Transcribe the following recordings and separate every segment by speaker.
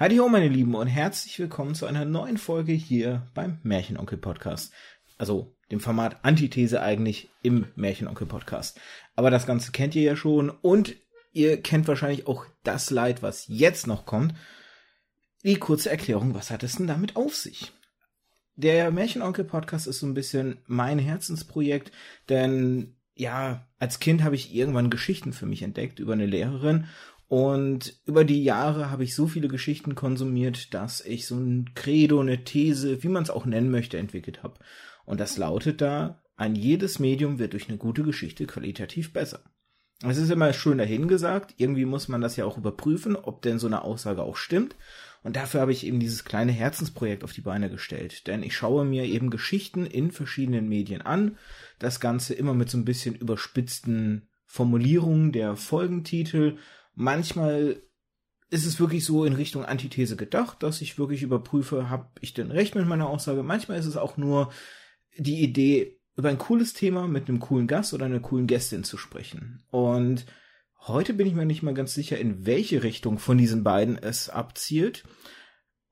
Speaker 1: Heidi ho, meine Lieben, und herzlich willkommen zu einer neuen Folge hier beim Märchenonkel Podcast. Also dem Format Antithese eigentlich im Märchenonkel Podcast. Aber das Ganze kennt ihr ja schon und ihr kennt wahrscheinlich auch das Leid, was jetzt noch kommt. Die kurze Erklärung, was hat es denn damit auf sich? Der Märchenonkel Podcast ist so ein bisschen mein Herzensprojekt, denn ja, als Kind habe ich irgendwann Geschichten für mich entdeckt über eine Lehrerin und über die Jahre habe ich so viele Geschichten konsumiert, dass ich so ein Credo, eine These, wie man es auch nennen möchte, entwickelt habe. Und das lautet da, ein jedes Medium wird durch eine gute Geschichte qualitativ besser. Es ist immer schön dahingesagt, irgendwie muss man das ja auch überprüfen, ob denn so eine Aussage auch stimmt. Und dafür habe ich eben dieses kleine Herzensprojekt auf die Beine gestellt. Denn ich schaue mir eben Geschichten in verschiedenen Medien an. Das Ganze immer mit so ein bisschen überspitzten Formulierungen der Folgentitel Manchmal ist es wirklich so in Richtung Antithese gedacht, dass ich wirklich überprüfe, habe ich denn recht mit meiner Aussage. Manchmal ist es auch nur die Idee, über ein cooles Thema mit einem coolen Gast oder einer coolen Gästin zu sprechen. Und heute bin ich mir nicht mal ganz sicher, in welche Richtung von diesen beiden es abzielt.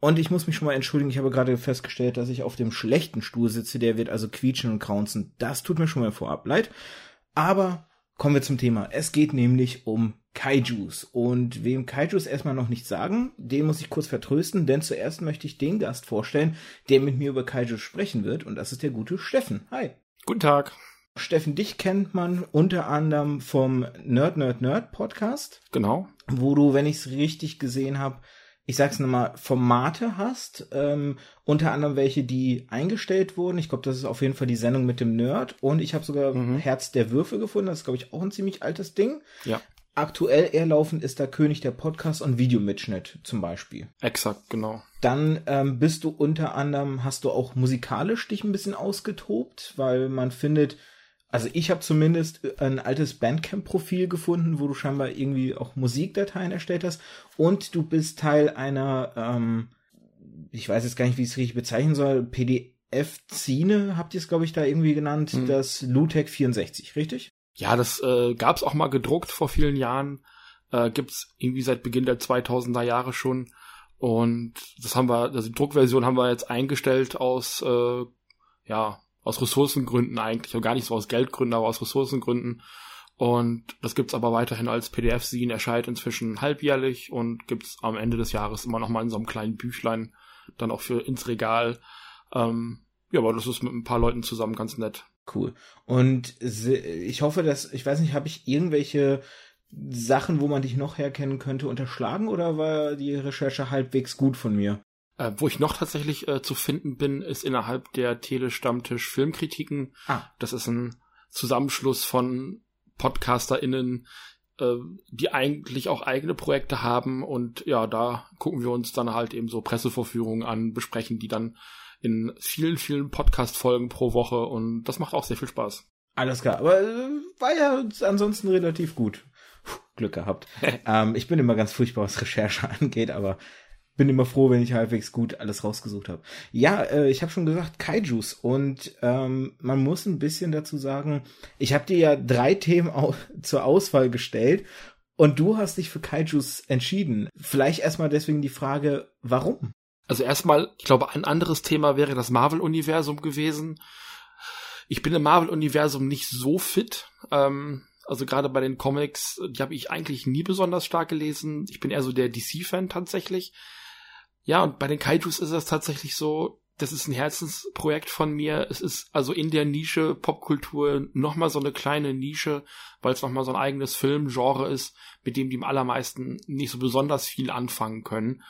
Speaker 1: Und ich muss mich schon mal entschuldigen, ich habe gerade festgestellt, dass ich auf dem schlechten Stuhl sitze, der wird also quietschen und kraunzen. Das tut mir schon mal vorab leid. Aber kommen wir zum Thema. Es geht nämlich um Kaijus. Und wem Kaijus erstmal noch nicht sagen, den muss ich kurz vertrösten, denn zuerst möchte ich den Gast vorstellen, der mit mir über Kaijus sprechen wird. Und das ist der gute Steffen. Hi.
Speaker 2: Guten Tag.
Speaker 1: Steffen, dich kennt man unter anderem vom Nerd Nerd Nerd Podcast.
Speaker 2: Genau.
Speaker 1: Wo du, wenn ich es richtig gesehen habe, ich sag's nochmal, Formate hast, ähm, unter anderem welche, die eingestellt wurden. Ich glaube, das ist auf jeden Fall die Sendung mit dem Nerd. Und ich habe sogar mhm. Herz der Würfel gefunden. Das ist, glaube ich, auch ein ziemlich altes Ding.
Speaker 2: Ja.
Speaker 1: Aktuell eher laufend ist da König der Podcast und Videomitschnitt zum Beispiel.
Speaker 2: Exakt, genau.
Speaker 1: Dann ähm, bist du unter anderem, hast du auch musikalisch dich ein bisschen ausgetobt, weil man findet, also ich habe zumindest ein altes Bandcamp-Profil gefunden, wo du scheinbar irgendwie auch Musikdateien erstellt hast und du bist Teil einer, ähm, ich weiß jetzt gar nicht, wie ich es richtig bezeichnen soll, PDF-Zine habt ihr es, glaube ich, da irgendwie genannt, hm. das Lutec 64, richtig?
Speaker 2: Ja, das äh, gab es auch mal gedruckt vor vielen Jahren, äh, gibt's irgendwie seit Beginn der 2000er Jahre schon und das haben wir, also die Druckversion haben wir jetzt eingestellt aus, äh, ja, aus Ressourcengründen eigentlich, und gar nicht so aus Geldgründen, aber aus Ressourcengründen. Und das gibt's aber weiterhin als PDF-Scene, erscheint inzwischen halbjährlich und gibt's am Ende des Jahres immer noch mal in so einem kleinen Büchlein, dann auch für ins Regal. Ähm, ja, aber das ist mit ein paar Leuten zusammen ganz nett.
Speaker 1: Cool. Und ich hoffe, dass, ich weiß nicht, habe ich irgendwelche Sachen, wo man dich noch herkennen könnte, unterschlagen oder war die Recherche halbwegs gut von mir?
Speaker 2: Äh, wo ich noch tatsächlich äh, zu finden bin, ist innerhalb der Telestammtisch Filmkritiken. Ah. Das ist ein Zusammenschluss von PodcasterInnen, äh, die eigentlich auch eigene Projekte haben und ja, da gucken wir uns dann halt eben so Pressevorführungen an, besprechen die dann in vielen, vielen Podcast-Folgen pro Woche und das macht auch sehr viel Spaß.
Speaker 1: Alles klar, aber äh, war ja ansonsten relativ gut. Puh, Glück gehabt. ähm, ich bin immer ganz furchtbar, was Recherche angeht, aber bin immer froh, wenn ich halbwegs gut alles rausgesucht habe. Ja, äh, ich habe schon gesagt, Kaijus. Und ähm, man muss ein bisschen dazu sagen, ich habe dir ja drei Themen au zur Auswahl gestellt und du hast dich für Kaijus entschieden. Vielleicht erstmal deswegen die Frage, warum?
Speaker 2: Also erstmal, ich glaube, ein anderes Thema wäre das Marvel-Universum gewesen. Ich bin im Marvel-Universum nicht so fit. Ähm, also gerade bei den Comics, die habe ich eigentlich nie besonders stark gelesen. Ich bin eher so der DC-Fan tatsächlich. Ja, und bei den Kaijus ist es tatsächlich so, das ist ein Herzensprojekt von mir. Es ist also in der Nische Popkultur nochmal so eine kleine Nische, weil es nochmal so ein eigenes Filmgenre ist, mit dem die allermeisten nicht so besonders viel anfangen können.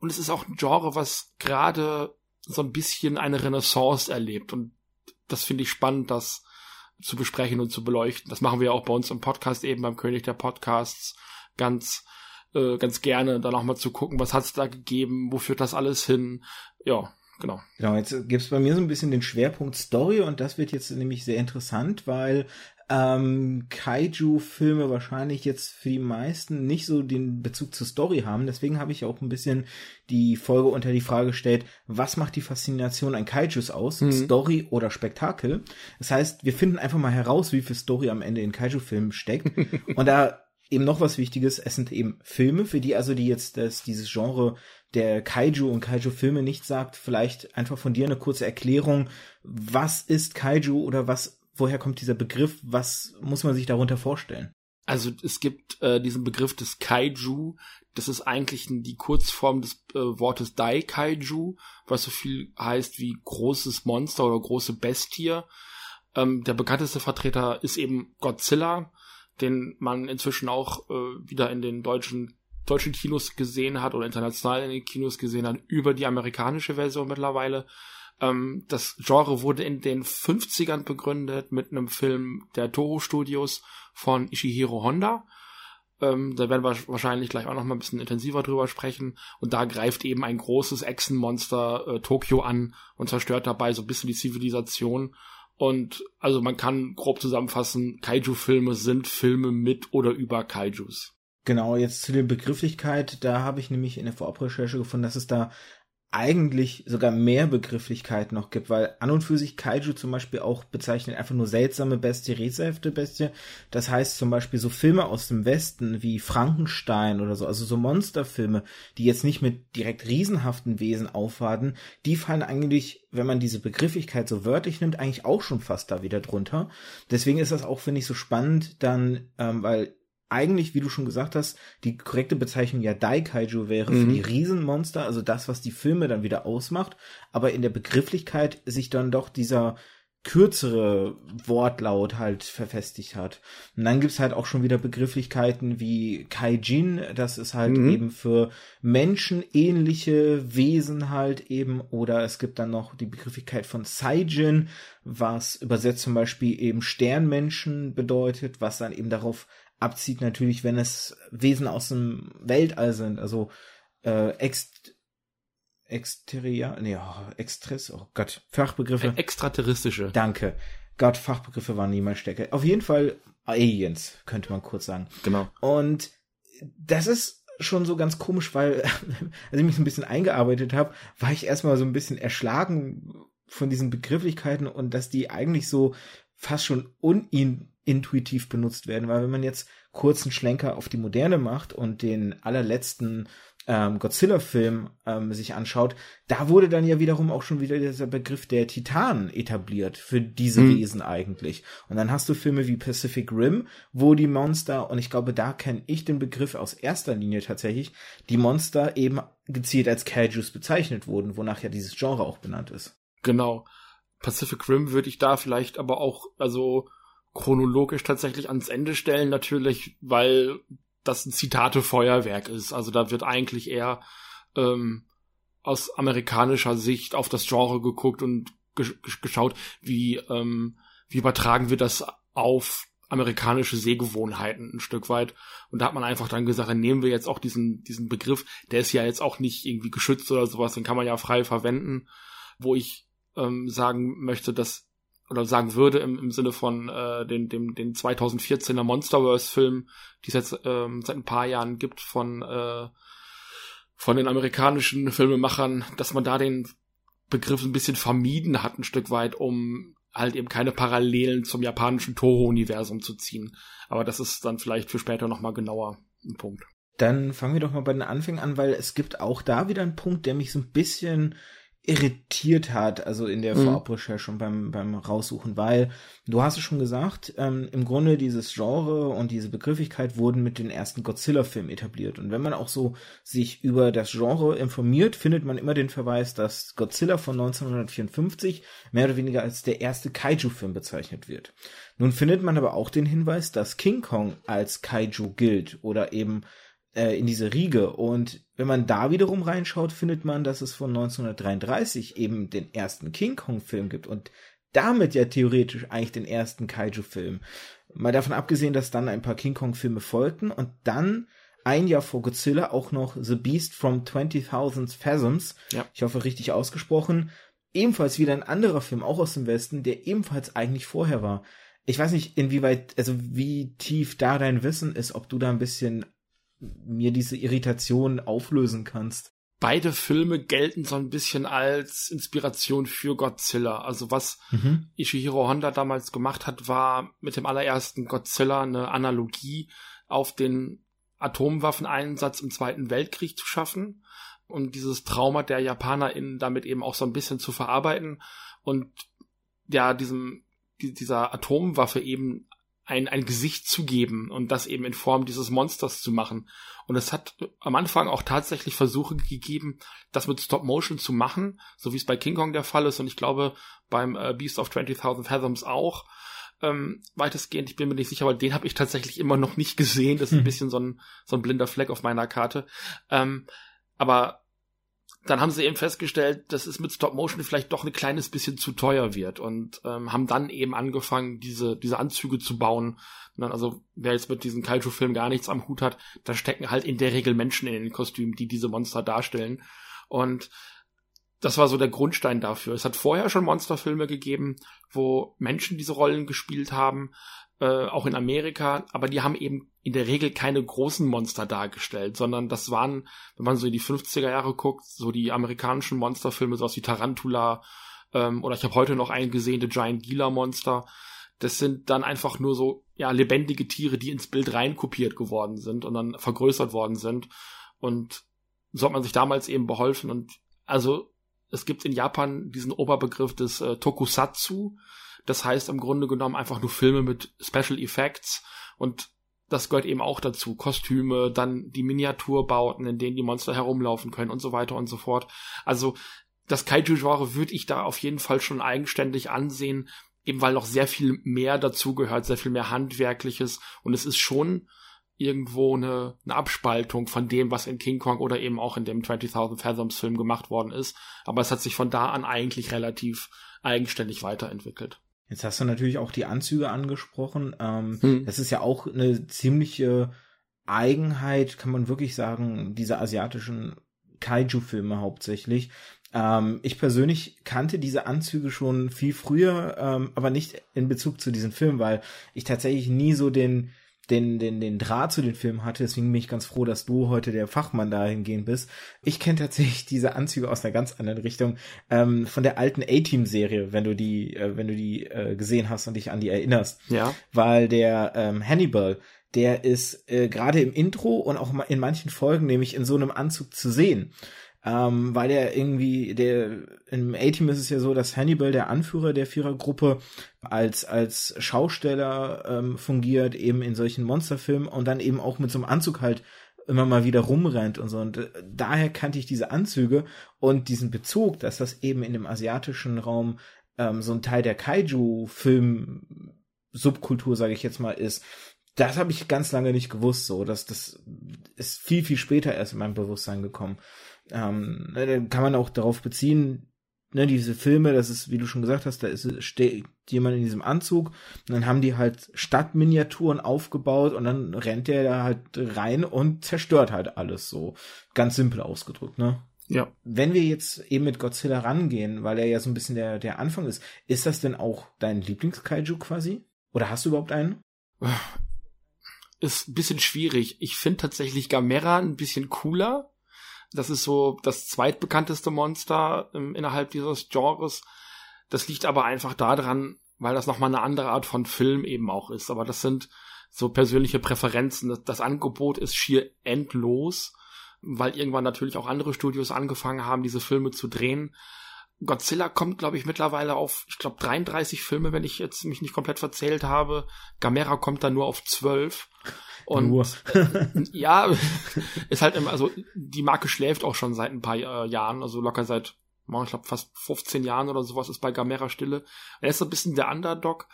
Speaker 2: Und es ist auch ein Genre, was gerade so ein bisschen eine Renaissance erlebt. Und das finde ich spannend, das zu besprechen und zu beleuchten. Das machen wir auch bei uns im Podcast eben beim König der Podcasts ganz äh, ganz gerne, dann auch mal zu gucken, was hat es da gegeben, wo führt das alles hin. Ja, genau.
Speaker 1: Genau, jetzt gibt's bei mir so ein bisschen den Schwerpunkt Story und das wird jetzt nämlich sehr interessant, weil ähm, Kaiju-Filme wahrscheinlich jetzt für die meisten nicht so den Bezug zur Story haben. Deswegen habe ich auch ein bisschen die Folge unter die Frage gestellt, was macht die Faszination an Kaijus aus? Mhm. Story oder Spektakel? Das heißt, wir finden einfach mal heraus, wie viel Story am Ende in Kaiju-Filmen steckt. und da eben noch was Wichtiges, es sind eben Filme, für die also die jetzt das, dieses Genre der Kaiju und Kaiju-Filme nicht sagt, vielleicht einfach von dir eine kurze Erklärung. Was ist Kaiju oder was, woher kommt dieser Begriff? Was muss man sich darunter vorstellen?
Speaker 2: Also es gibt äh, diesen Begriff des Kaiju, das ist eigentlich die Kurzform des äh, Wortes Dai Kaiju, was so viel heißt wie großes Monster oder große Bestie. Ähm, der bekannteste Vertreter ist eben Godzilla, den man inzwischen auch äh, wieder in den deutschen deutschen Kinos gesehen hat oder international in den Kinos gesehen hat, über die amerikanische Version mittlerweile. Ähm, das Genre wurde in den 50ern begründet mit einem Film der Toho Studios von Ishihiro Honda. Ähm, da werden wir wahrscheinlich gleich auch noch mal ein bisschen intensiver drüber sprechen. Und da greift eben ein großes Echsenmonster äh, Tokio an und zerstört dabei so ein bisschen die Zivilisation. Und also man kann grob zusammenfassen, Kaiju-Filme sind Filme mit oder über Kaijus.
Speaker 1: Genau, jetzt zu der Begrifflichkeit, da habe ich nämlich in der Vorabrecherche gefunden, dass es da eigentlich sogar mehr Begrifflichkeit noch gibt, weil an und für sich Kaiju zum Beispiel auch bezeichnet einfach nur seltsame Bestie, rätselhafte Bestie. Das heißt zum Beispiel so Filme aus dem Westen wie Frankenstein oder so, also so Monsterfilme, die jetzt nicht mit direkt riesenhaften Wesen aufwarten, die fallen eigentlich, wenn man diese Begrifflichkeit so wörtlich nimmt, eigentlich auch schon fast da wieder drunter. Deswegen ist das auch, finde ich, so spannend dann, ähm, weil eigentlich, wie du schon gesagt hast, die korrekte Bezeichnung ja Daikaiju wäre mhm. für die Riesenmonster, also das, was die Filme dann wieder ausmacht, aber in der Begrifflichkeit sich dann doch dieser kürzere Wortlaut halt verfestigt hat. Und dann gibt's halt auch schon wieder Begrifflichkeiten wie Kaijin, das ist halt mhm. eben für menschenähnliche Wesen halt eben, oder es gibt dann noch die Begrifflichkeit von Saijin, was übersetzt zum Beispiel eben Sternmenschen bedeutet, was dann eben darauf abzieht, natürlich, wenn es Wesen aus dem Weltall sind, also äh, ex Exterior, nee, oh, Extris, oh Gott, Fachbegriffe.
Speaker 2: Extraterrestrische.
Speaker 1: Danke. Gott, Fachbegriffe waren niemals Stecke. Auf jeden Fall Aliens, könnte man kurz sagen.
Speaker 2: Genau.
Speaker 1: Und das ist schon so ganz komisch, weil, als ich mich so ein bisschen eingearbeitet habe, war ich erstmal so ein bisschen erschlagen von diesen Begrifflichkeiten und dass die eigentlich so fast schon unin intuitiv benutzt werden, weil wenn man jetzt kurzen Schlenker auf die Moderne macht und den allerletzten ähm, Godzilla-Film ähm, sich anschaut, da wurde dann ja wiederum auch schon wieder dieser Begriff der Titanen etabliert für diese mhm. Wesen eigentlich. Und dann hast du Filme wie Pacific Rim, wo die Monster, und ich glaube, da kenne ich den Begriff aus erster Linie tatsächlich, die Monster eben gezielt als Kaijus bezeichnet wurden, wonach ja dieses Genre auch benannt ist.
Speaker 2: Genau. Pacific Rim würde ich da vielleicht aber auch, also chronologisch tatsächlich ans Ende stellen, natürlich, weil das ein Zitate-Feuerwerk ist. Also da wird eigentlich eher ähm, aus amerikanischer Sicht auf das Genre geguckt und geschaut, wie, ähm, wie übertragen wir das auf amerikanische Sehgewohnheiten ein Stück weit. Und da hat man einfach dann gesagt, dann nehmen wir jetzt auch diesen, diesen Begriff, der ist ja jetzt auch nicht irgendwie geschützt oder sowas, den kann man ja frei verwenden, wo ich ähm, sagen möchte, dass oder sagen würde im, im Sinne von äh, den, dem, den 2014er Monsterverse-Film, die es jetzt ähm, seit ein paar Jahren gibt von, äh, von den amerikanischen Filmemachern, dass man da den Begriff ein bisschen vermieden hat, ein Stück weit, um halt eben keine Parallelen zum japanischen Toho-Universum zu ziehen. Aber das ist dann vielleicht für später nochmal genauer ein Punkt.
Speaker 1: Dann fangen wir doch mal bei den Anfängen an, weil es gibt auch da wieder einen Punkt, der mich so ein bisschen irritiert hat, also in der mhm. Vorabrecherche und beim, beim Raussuchen, weil du hast es schon gesagt, ähm, im Grunde dieses Genre und diese Begrifflichkeit wurden mit den ersten Godzilla-Filmen etabliert. Und wenn man auch so sich über das Genre informiert, findet man immer den Verweis, dass Godzilla von 1954 mehr oder weniger als der erste Kaiju-Film bezeichnet wird. Nun findet man aber auch den Hinweis, dass King Kong als Kaiju gilt oder eben in diese Riege. Und wenn man da wiederum reinschaut, findet man, dass es von 1933 eben den ersten King Kong-Film gibt und damit ja theoretisch eigentlich den ersten Kaiju-Film. Mal davon abgesehen, dass dann ein paar King Kong-Filme folgten und dann ein Jahr vor Godzilla auch noch The Beast from 20.000 Phantoms, ja. ich hoffe richtig ausgesprochen, ebenfalls wieder ein anderer Film, auch aus dem Westen, der ebenfalls eigentlich vorher war. Ich weiß nicht, inwieweit, also wie tief da dein Wissen ist, ob du da ein bisschen mir diese Irritation auflösen kannst.
Speaker 2: Beide Filme gelten so ein bisschen als Inspiration für Godzilla. Also was mhm. Ishihiro Honda damals gemacht hat, war mit dem allerersten Godzilla eine Analogie auf den Atomwaffeneinsatz im Zweiten Weltkrieg zu schaffen. um dieses Trauma der JapanerInnen damit eben auch so ein bisschen zu verarbeiten und ja, diesem, dieser Atomwaffe eben ein, ein Gesicht zu geben und das eben in Form dieses Monsters zu machen. Und es hat am Anfang auch tatsächlich Versuche gegeben, das mit Stop Motion zu machen, so wie es bei King Kong der Fall ist und ich glaube beim äh, Beast of 20.000 Fathoms auch. Ähm, weitestgehend, ich bin mir nicht sicher, weil den habe ich tatsächlich immer noch nicht gesehen. Das ist ein hm. bisschen so ein, so ein blinder Fleck auf meiner Karte. Ähm, aber dann haben sie eben festgestellt, dass es mit Stop Motion vielleicht doch ein kleines bisschen zu teuer wird und ähm, haben dann eben angefangen, diese, diese Anzüge zu bauen. Dann, also wer jetzt mit diesem Kaiju-Film gar nichts am Hut hat, da stecken halt in der Regel Menschen in den Kostümen, die diese Monster darstellen. Und das war so der Grundstein dafür. Es hat vorher schon Monsterfilme gegeben, wo Menschen diese Rollen gespielt haben, äh, auch in Amerika, aber die haben eben in der Regel keine großen Monster dargestellt, sondern das waren, wenn man so in die 50er Jahre guckt, so die amerikanischen Monsterfilme, so aus wie Tarantula, ähm, oder ich habe heute noch einen gesehen, The Giant Gila Monster. Das sind dann einfach nur so, ja, lebendige Tiere, die ins Bild reinkopiert geworden sind und dann vergrößert worden sind. Und so hat man sich damals eben beholfen. Und also es gibt in Japan diesen Oberbegriff des äh, Tokusatsu, das heißt im Grunde genommen einfach nur Filme mit Special Effects und das gehört eben auch dazu. Kostüme, dann die Miniaturbauten, in denen die Monster herumlaufen können und so weiter und so fort. Also das Kaiju-Genre würde ich da auf jeden Fall schon eigenständig ansehen, eben weil noch sehr viel mehr dazugehört, sehr viel mehr Handwerkliches und es ist schon irgendwo eine, eine Abspaltung von dem, was in King Kong oder eben auch in dem 20.000 Fathoms Film gemacht worden ist. Aber es hat sich von da an eigentlich relativ eigenständig weiterentwickelt.
Speaker 1: Jetzt hast du natürlich auch die Anzüge angesprochen. Ähm, hm. Das ist ja auch eine ziemliche Eigenheit, kann man wirklich sagen, dieser asiatischen Kaiju-Filme hauptsächlich. Ähm, ich persönlich kannte diese Anzüge schon viel früher, ähm, aber nicht in Bezug zu diesen Filmen, weil ich tatsächlich nie so den den, den, den Draht zu den Filmen hatte. Deswegen bin ich ganz froh, dass du heute der Fachmann dahingehend bist. Ich kenne tatsächlich diese Anzüge aus einer ganz anderen Richtung. Ähm, von der alten A-Team-Serie, wenn du die, äh, wenn du die äh, gesehen hast und dich an die erinnerst.
Speaker 2: Ja.
Speaker 1: Weil der ähm, Hannibal, der ist äh, gerade im Intro und auch in manchen Folgen nämlich in so einem Anzug zu sehen ähm, weil er irgendwie, der im A-Team ist es ja so, dass Hannibal, der Anführer der Vierergruppe, als, als Schausteller ähm, fungiert, eben in solchen Monsterfilmen und dann eben auch mit so einem Anzug halt immer mal wieder rumrennt und so. Und äh, daher kannte ich diese Anzüge und diesen Bezug, dass das eben in dem asiatischen Raum ähm, so ein Teil der Kaiju-Film-Subkultur, sage ich jetzt mal, ist. Das habe ich ganz lange nicht gewusst, so. dass das ist viel, viel später erst in mein Bewusstsein gekommen. Ähm, ne, kann man auch darauf beziehen, ne, diese Filme, das ist, wie du schon gesagt hast, da ist steht jemand in diesem Anzug und dann haben die halt Stadtminiaturen aufgebaut und dann rennt der da halt rein und zerstört halt alles so. Ganz simpel ausgedrückt, ne?
Speaker 2: Ja.
Speaker 1: Wenn wir jetzt eben mit Godzilla rangehen, weil er ja so ein bisschen der, der Anfang ist, ist das denn auch dein Lieblings-Kaiju quasi? Oder hast du überhaupt einen?
Speaker 2: Ist ein bisschen schwierig. Ich finde tatsächlich Gamera ein bisschen cooler, das ist so das zweitbekannteste Monster ähm, innerhalb dieses Genres. Das liegt aber einfach daran, weil das nochmal eine andere Art von Film eben auch ist. Aber das sind so persönliche Präferenzen. Das, das Angebot ist schier endlos, weil irgendwann natürlich auch andere Studios angefangen haben, diese Filme zu drehen. Godzilla kommt, glaube ich, mittlerweile auf, ich glaube, 33 Filme, wenn ich jetzt mich nicht komplett verzählt habe. Gamera kommt dann nur auf 12. Und Nur. äh, ja, ist halt immer, also die Marke schläft auch schon seit ein paar äh, Jahren, also locker seit, ich glaube, fast 15 Jahren oder sowas ist bei Gamera Stille. Er ist so ein bisschen der Underdog.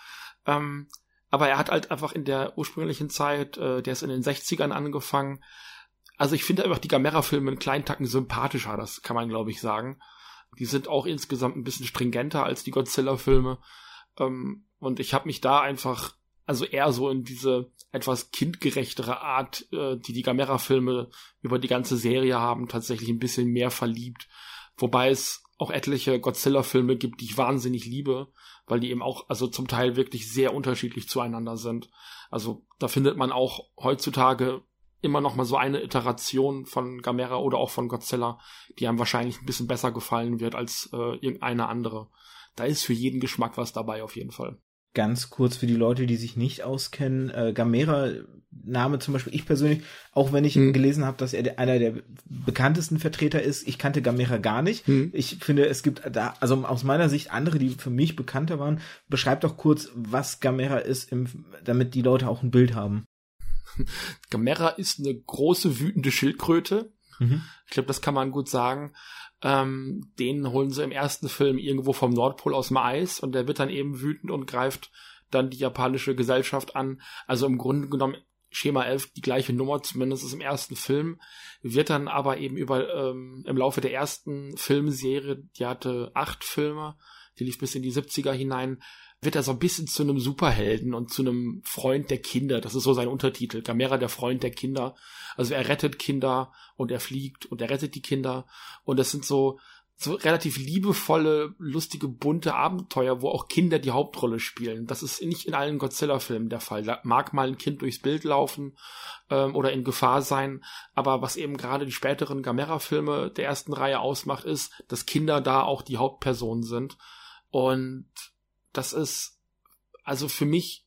Speaker 2: Ähm, aber er hat halt einfach in der ursprünglichen Zeit, äh, der ist in den 60ern angefangen. Also ich finde einfach die Gamera-Filme einen kleinen Tacken sympathischer, das kann man glaube ich sagen. Die sind auch insgesamt ein bisschen stringenter als die Godzilla-Filme. Ähm, und ich habe mich da einfach also eher so in diese etwas kindgerechtere Art, äh, die die Gamera-Filme über die ganze Serie haben, tatsächlich ein bisschen mehr verliebt. Wobei es auch etliche Godzilla-Filme gibt, die ich wahnsinnig liebe, weil die eben auch, also zum Teil wirklich sehr unterschiedlich zueinander sind. Also da findet man auch heutzutage immer noch mal so eine Iteration von Gamera oder auch von Godzilla, die einem wahrscheinlich ein bisschen besser gefallen wird als äh, irgendeine andere. Da ist für jeden Geschmack was dabei auf jeden Fall.
Speaker 1: ganz kurz für die Leute, die sich nicht auskennen, äh, Gamera Name zum Beispiel, ich persönlich, auch wenn ich hm. gelesen habe, dass er einer der bekanntesten Vertreter ist, ich kannte Gamera gar nicht. Hm. Ich finde, es gibt da, also aus meiner Sicht andere, die für mich bekannter waren. Beschreib doch kurz, was Gamera ist, im, damit die Leute auch ein Bild haben.
Speaker 2: Gamera ist eine große wütende Schildkröte. Mhm. Ich glaube, das kann man gut sagen. Ähm, den holen sie im ersten Film irgendwo vom Nordpol aus dem Eis und der wird dann eben wütend und greift dann die japanische Gesellschaft an. Also im Grunde genommen Schema 11 die gleiche Nummer, zumindest im ersten Film, wird dann aber eben über ähm, im Laufe der ersten Filmserie, die hatte acht Filme, die lief bis in die 70er hinein, wird er so ein bisschen zu einem Superhelden und zu einem Freund der Kinder. Das ist so sein Untertitel. Gamera, der Freund der Kinder. Also er rettet Kinder und er fliegt und er rettet die Kinder. Und das sind so, so relativ liebevolle, lustige, bunte Abenteuer, wo auch Kinder die Hauptrolle spielen. Das ist nicht in allen Godzilla-Filmen der Fall. Da mag mal ein Kind durchs Bild laufen ähm, oder in Gefahr sein, aber was eben gerade die späteren Gamera-Filme der ersten Reihe ausmacht, ist, dass Kinder da auch die Hauptpersonen sind. Und das ist, also für mich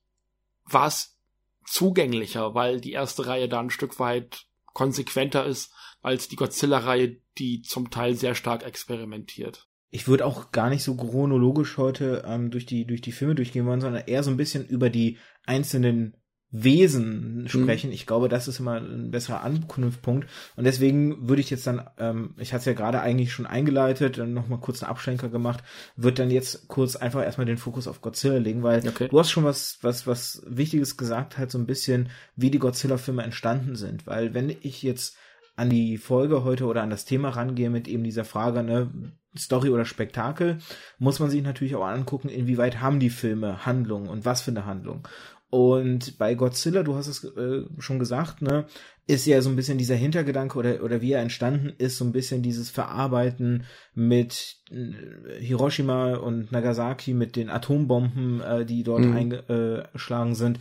Speaker 2: war es zugänglicher, weil die erste Reihe da ein Stück weit konsequenter ist als die Godzilla-Reihe, die zum Teil sehr stark experimentiert.
Speaker 1: Ich würde auch gar nicht so chronologisch heute ähm, durch die durch die Filme durchgehen wollen, sondern eher so ein bisschen über die einzelnen Wesen sprechen. Mhm. Ich glaube, das ist immer ein besserer Anknüpfpunkt. Und deswegen würde ich jetzt dann, ähm, ich hatte es ja gerade eigentlich schon eingeleitet, dann nochmal kurz einen Abschlenker gemacht, wird dann jetzt kurz einfach erstmal den Fokus auf Godzilla legen, weil okay. du hast schon was, was, was Wichtiges gesagt, halt so ein bisschen, wie die Godzilla-Filme entstanden sind. Weil wenn ich jetzt an die Folge heute oder an das Thema rangehe mit eben dieser Frage, ne, Story oder Spektakel, muss man sich natürlich auch angucken, inwieweit haben die Filme Handlung und was für eine Handlung. Und bei Godzilla, du hast es äh, schon gesagt, ne, ist ja so ein bisschen dieser Hintergedanke oder, oder wie er entstanden ist, so ein bisschen dieses Verarbeiten mit äh, Hiroshima und Nagasaki, mit den Atombomben, äh, die dort mhm. eingeschlagen sind.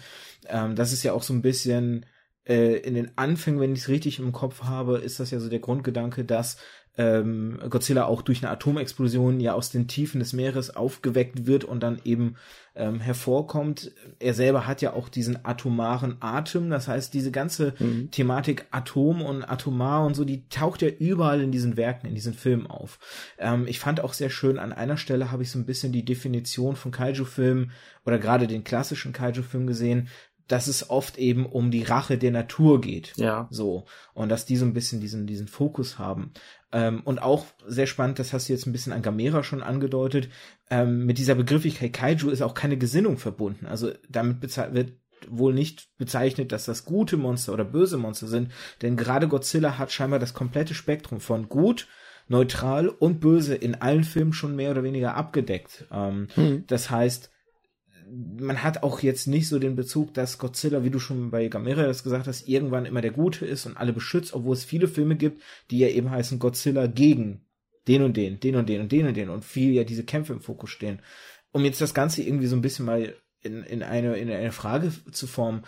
Speaker 1: Ähm, das ist ja auch so ein bisschen äh, in den Anfängen, wenn ich es richtig im Kopf habe, ist das ja so der Grundgedanke, dass ähm, Godzilla auch durch eine Atomexplosion ja aus den Tiefen des Meeres aufgeweckt wird und dann eben ähm, hervorkommt. Er selber hat ja auch diesen atomaren Atem, das heißt, diese ganze mhm. Thematik Atom und Atomar und so, die taucht ja überall in diesen Werken, in diesen Filmen auf. Ähm, ich fand auch sehr schön, an einer Stelle habe ich so ein bisschen die Definition von Kaiju-Filmen oder gerade den klassischen Kaiju-Film gesehen, dass es oft eben um die Rache der Natur geht.
Speaker 2: Ja.
Speaker 1: So. Und dass die so ein bisschen diesen, diesen Fokus haben. Ähm, und auch sehr spannend, das hast du jetzt ein bisschen an Gamera schon angedeutet, ähm, mit dieser Begrifflichkeit Kaiju ist auch keine Gesinnung verbunden. Also damit wird wohl nicht bezeichnet, dass das gute Monster oder böse Monster sind, denn gerade Godzilla hat scheinbar das komplette Spektrum von gut, neutral und böse in allen Filmen schon mehr oder weniger abgedeckt. Ähm, hm. Das heißt, man hat auch jetzt nicht so den Bezug, dass Godzilla, wie du schon bei Gamera das gesagt hast, irgendwann immer der Gute ist und alle beschützt, obwohl es viele Filme gibt, die ja eben heißen Godzilla gegen den und den, den und den und den und den und viel ja diese Kämpfe im Fokus stehen. Um jetzt das Ganze irgendwie so ein bisschen mal in, in eine, in eine Frage zu formen,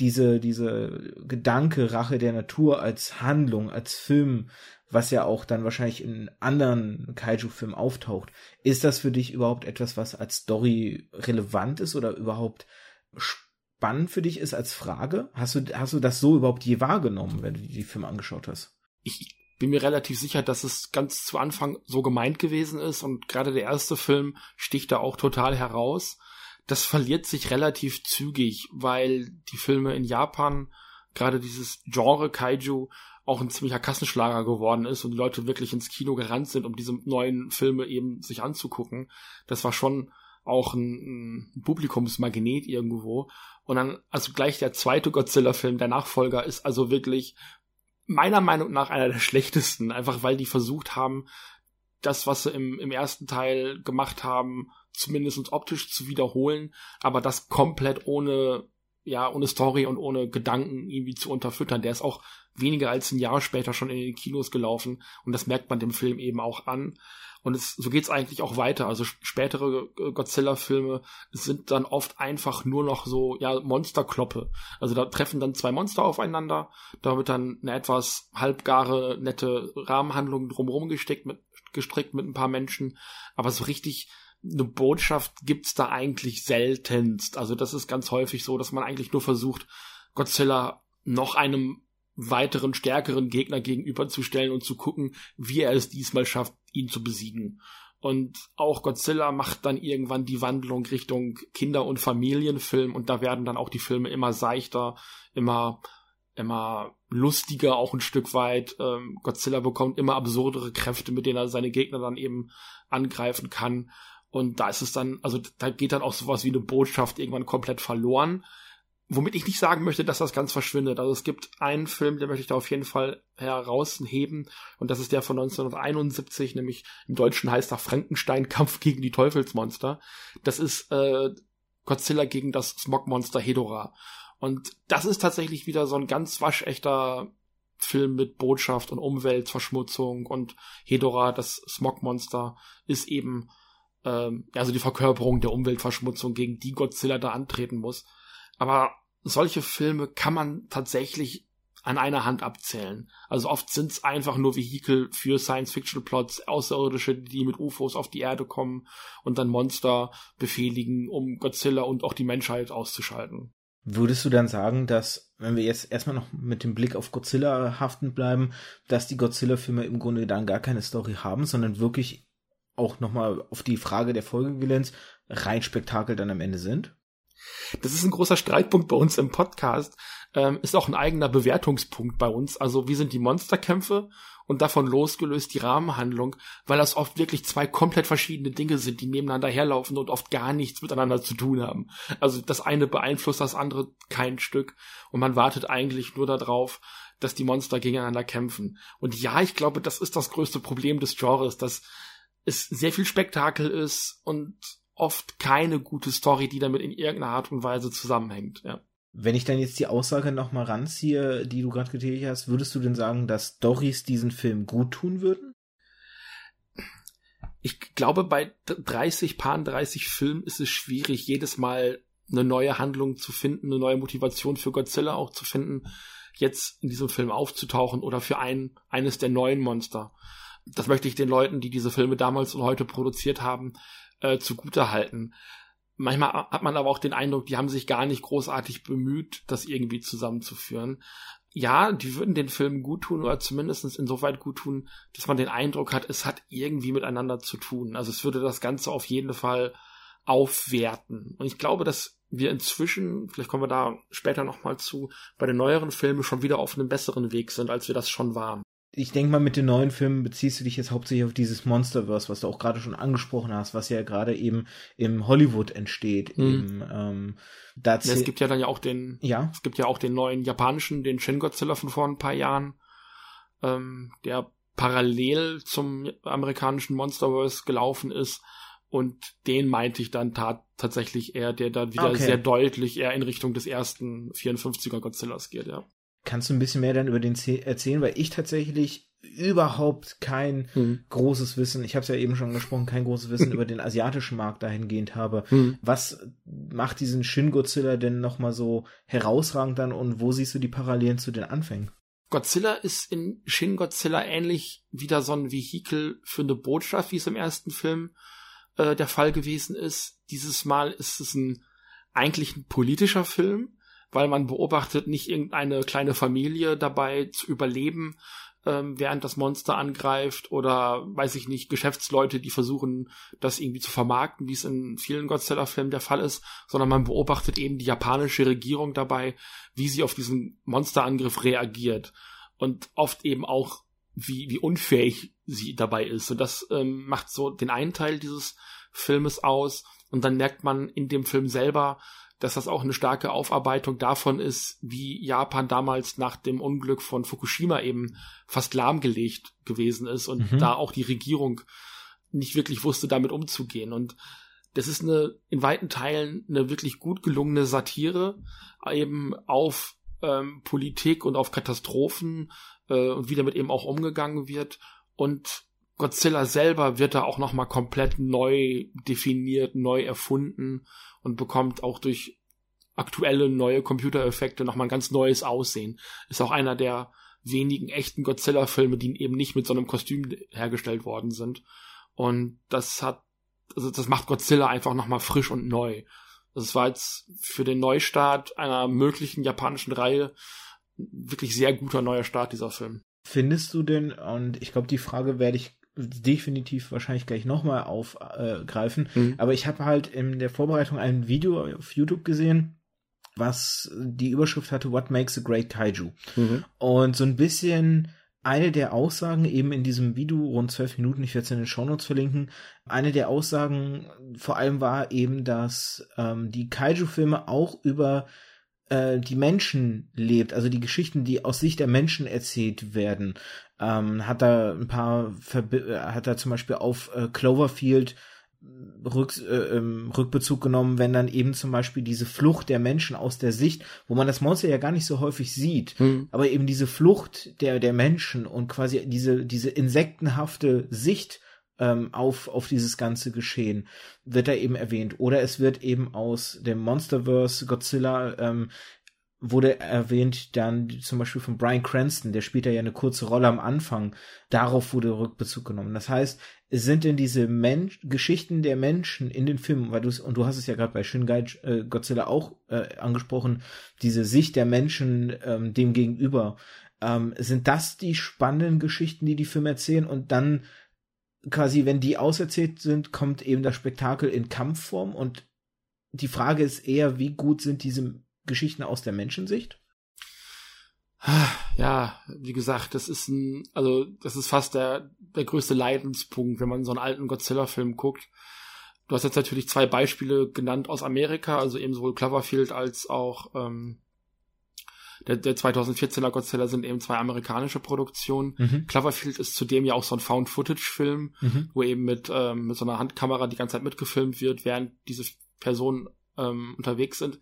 Speaker 1: diese, diese Gedanke, Rache der Natur als Handlung, als Film, was ja auch dann wahrscheinlich in anderen Kaiju-Filmen auftaucht. Ist das für dich überhaupt etwas, was als Story relevant ist oder überhaupt spannend für dich ist als Frage? Hast du, hast du das so überhaupt je wahrgenommen, wenn du die Filme angeschaut hast?
Speaker 2: Ich bin mir relativ sicher, dass es ganz zu Anfang so gemeint gewesen ist und gerade der erste Film sticht da auch total heraus. Das verliert sich relativ zügig, weil die Filme in Japan, gerade dieses Genre Kaiju, auch ein ziemlicher Kassenschlager geworden ist und die Leute wirklich ins Kino gerannt sind, um diese neuen Filme eben sich anzugucken. Das war schon auch ein, ein Publikumsmagnet irgendwo. Und dann, also gleich der zweite Godzilla-Film, der Nachfolger, ist also wirklich meiner Meinung nach einer der schlechtesten, einfach weil die versucht haben, das, was sie im, im ersten Teil gemacht haben, zumindest optisch zu wiederholen, aber das komplett ohne ja, ohne Story und ohne Gedanken irgendwie zu unterfüttern. Der ist auch weniger als ein Jahr später schon in den Kinos gelaufen und das merkt man dem Film eben auch an. Und es, so geht's eigentlich auch weiter. Also spätere Godzilla-Filme sind dann oft einfach nur noch so, ja, Monsterkloppe. Also da treffen dann zwei Monster aufeinander, da wird dann eine etwas halbgare, nette Rahmenhandlung drumherum gesteckt mit, gestrickt mit ein paar Menschen. Aber so richtig eine Botschaft gibt's da eigentlich seltenst. Also das ist ganz häufig so, dass man eigentlich nur versucht, Godzilla noch einem weiteren, stärkeren Gegner gegenüberzustellen und zu gucken, wie er es diesmal schafft, ihn zu besiegen. Und auch Godzilla macht dann irgendwann die Wandlung Richtung Kinder- und Familienfilm und da werden dann auch die Filme immer seichter, immer, immer lustiger auch ein Stück weit. Ähm, Godzilla bekommt immer absurdere Kräfte, mit denen er seine Gegner dann eben angreifen kann. Und da ist es dann, also da geht dann auch sowas wie eine Botschaft irgendwann komplett verloren. Womit ich nicht sagen möchte, dass das ganz verschwindet. Also es gibt einen Film, den möchte ich da auf jeden Fall herausheben. Und das ist der von 1971, nämlich im Deutschen heißt er Frankenstein Kampf gegen die Teufelsmonster. Das ist äh, Godzilla gegen das Smogmonster Hedora. Und das ist tatsächlich wieder so ein ganz waschechter Film mit Botschaft und Umweltverschmutzung und Hedora, das Smogmonster, ist eben ähm, also die Verkörperung der Umweltverschmutzung, gegen die Godzilla da antreten muss. Aber solche Filme kann man tatsächlich an einer Hand abzählen. Also oft sind es einfach nur Vehikel für Science-Fiction-Plots, Außerirdische, die mit UFOs auf die Erde kommen und dann Monster befehligen, um Godzilla und auch die Menschheit auszuschalten.
Speaker 1: Würdest du dann sagen, dass, wenn wir jetzt erstmal noch mit dem Blick auf Godzilla haften bleiben, dass die Godzilla-Filme im Grunde dann gar keine Story haben, sondern wirklich auch nochmal auf die Frage der Folgevillains rein Spektakel dann am Ende sind?
Speaker 2: Das ist ein großer Streitpunkt bei uns im Podcast. Ähm, ist auch ein eigener Bewertungspunkt bei uns. Also wie sind die Monsterkämpfe und davon losgelöst die Rahmenhandlung, weil das oft wirklich zwei komplett verschiedene Dinge sind, die nebeneinander herlaufen und oft gar nichts miteinander zu tun haben. Also das eine beeinflusst das andere kein Stück und man wartet eigentlich nur darauf, dass die Monster gegeneinander kämpfen. Und ja, ich glaube, das ist das größte Problem des Genres, dass es sehr viel Spektakel ist und oft keine gute Story, die damit in irgendeiner Art und Weise zusammenhängt, ja.
Speaker 1: Wenn ich dann jetzt die Aussage nochmal ranziehe, die du gerade getätigt hast, würdest du denn sagen, dass Storys diesen Film gut tun würden?
Speaker 2: Ich glaube, bei 30, Paar 30 Filmen ist es schwierig, jedes Mal eine neue Handlung zu finden, eine neue Motivation für Godzilla auch zu finden, jetzt in diesem Film aufzutauchen oder für ein, eines der neuen Monster. Das möchte ich den Leuten, die diese Filme damals und heute produziert haben, äh, zugute halten. Manchmal hat man aber auch den Eindruck, die haben sich gar nicht großartig bemüht, das irgendwie zusammenzuführen. Ja, die würden den Film gut tun oder zumindest insoweit gut tun, dass man den Eindruck hat, es hat irgendwie miteinander zu tun. Also es würde das Ganze auf jeden Fall aufwerten. Und ich glaube, dass wir inzwischen, vielleicht kommen wir da später nochmal zu, bei den neueren Filmen schon wieder auf einem besseren Weg sind, als wir das schon waren
Speaker 1: ich denke mal, mit den neuen Filmen beziehst du dich jetzt hauptsächlich auf dieses Monsterverse, was du auch gerade schon angesprochen hast, was ja gerade eben im Hollywood entsteht. Mhm. Im, ähm,
Speaker 2: ja, es gibt ja dann ja auch den,
Speaker 1: ja,
Speaker 2: es gibt ja auch den neuen japanischen, den Shin Godzilla von vor ein paar Jahren, ähm, der parallel zum amerikanischen Monsterverse gelaufen ist. Und den meinte ich dann tat tatsächlich eher, der dann wieder okay. sehr deutlich eher in Richtung des ersten 54er Godzillas geht, ja.
Speaker 1: Kannst du ein bisschen mehr dann über den erzählen, weil ich tatsächlich überhaupt kein hm. großes Wissen, ich habe es ja eben schon gesprochen, kein großes Wissen über den asiatischen Markt dahingehend habe. Hm. Was macht diesen Shin Godzilla denn nochmal so herausragend dann und wo siehst du die Parallelen zu den Anfängen?
Speaker 2: Godzilla ist in Shin Godzilla ähnlich wieder so ein Vehikel für eine Botschaft, wie es im ersten Film äh, der Fall gewesen ist. Dieses Mal ist es ein eigentlich ein politischer Film, weil man beobachtet nicht irgendeine kleine Familie dabei zu überleben, ähm, während das Monster angreift oder weiß ich nicht, Geschäftsleute, die versuchen, das irgendwie zu vermarkten, wie es in vielen Godzilla-Filmen der Fall ist, sondern man beobachtet eben die japanische Regierung dabei, wie sie auf diesen Monsterangriff reagiert und oft eben auch wie, wie unfähig sie dabei ist. Und das ähm, macht so den einen Teil dieses Filmes aus. Und dann merkt man in dem Film selber, dass das auch eine starke Aufarbeitung davon ist, wie Japan damals nach dem Unglück von Fukushima eben fast lahmgelegt gewesen ist und mhm. da auch die Regierung nicht wirklich wusste, damit umzugehen. Und das ist eine in weiten Teilen eine wirklich gut gelungene Satire eben auf ähm, Politik und auf Katastrophen äh, und wie damit eben auch umgegangen wird. Und Godzilla selber wird da auch nochmal komplett neu definiert, neu erfunden und bekommt auch durch aktuelle neue Computereffekte nochmal ein ganz neues Aussehen. Ist auch einer der wenigen echten Godzilla-Filme, die eben nicht mit so einem Kostüm hergestellt worden sind. Und das hat also das macht Godzilla einfach nochmal frisch und neu. Das war jetzt für den Neustart einer möglichen japanischen Reihe wirklich sehr guter neuer Start, dieser Film.
Speaker 1: Findest du denn, und ich glaube, die Frage werde ich definitiv wahrscheinlich gleich nochmal aufgreifen, mhm. aber ich habe halt in der Vorbereitung ein Video auf YouTube gesehen, was die Überschrift hatte, What Makes a Great Kaiju? Mhm. Und so ein bisschen eine der Aussagen eben in diesem Video, rund zwölf Minuten, ich werde es in den Shownotes verlinken, eine der Aussagen vor allem war eben, dass ähm, die Kaiju-Filme auch über äh, die Menschen lebt, also die Geschichten, die aus Sicht der Menschen erzählt werden. Ähm, hat da ein paar, Verbi äh, hat da zum Beispiel auf äh, Cloverfield Rück, äh, ähm, Rückbezug genommen, wenn dann eben zum Beispiel diese Flucht der Menschen aus der Sicht, wo man das Monster ja gar nicht so häufig sieht, hm. aber eben diese Flucht der, der Menschen und quasi diese, diese insektenhafte Sicht ähm, auf, auf dieses ganze Geschehen wird da eben erwähnt. Oder es wird eben aus dem Monsterverse Godzilla ähm, wurde erwähnt dann zum Beispiel von Brian Cranston, der spielt da ja eine kurze Rolle am Anfang. Darauf wurde Rückbezug genommen. Das heißt, es sind denn diese Mensch Geschichten der Menschen in den Filmen, weil du und du hast es ja gerade bei Shin äh, Godzilla auch äh, angesprochen, diese Sicht der Menschen ähm, dem gegenüber. Ähm, sind das die spannenden Geschichten, die die Filme erzählen und dann quasi, wenn die auserzählt sind, kommt eben das Spektakel in Kampfform und die Frage ist eher, wie gut sind diese Geschichten aus der Menschensicht?
Speaker 2: Ja, wie gesagt, das ist ein, also das ist fast der, der größte Leidenspunkt, wenn man so einen alten Godzilla-Film guckt. Du hast jetzt natürlich zwei Beispiele genannt aus Amerika, also eben sowohl Cloverfield als auch ähm, der, der 2014er Godzilla sind eben zwei amerikanische Produktionen. Mhm. Cloverfield ist zudem ja auch so ein Found-Footage-Film, mhm. wo eben mit, ähm, mit so einer Handkamera die ganze Zeit mitgefilmt wird, während diese Personen ähm, unterwegs sind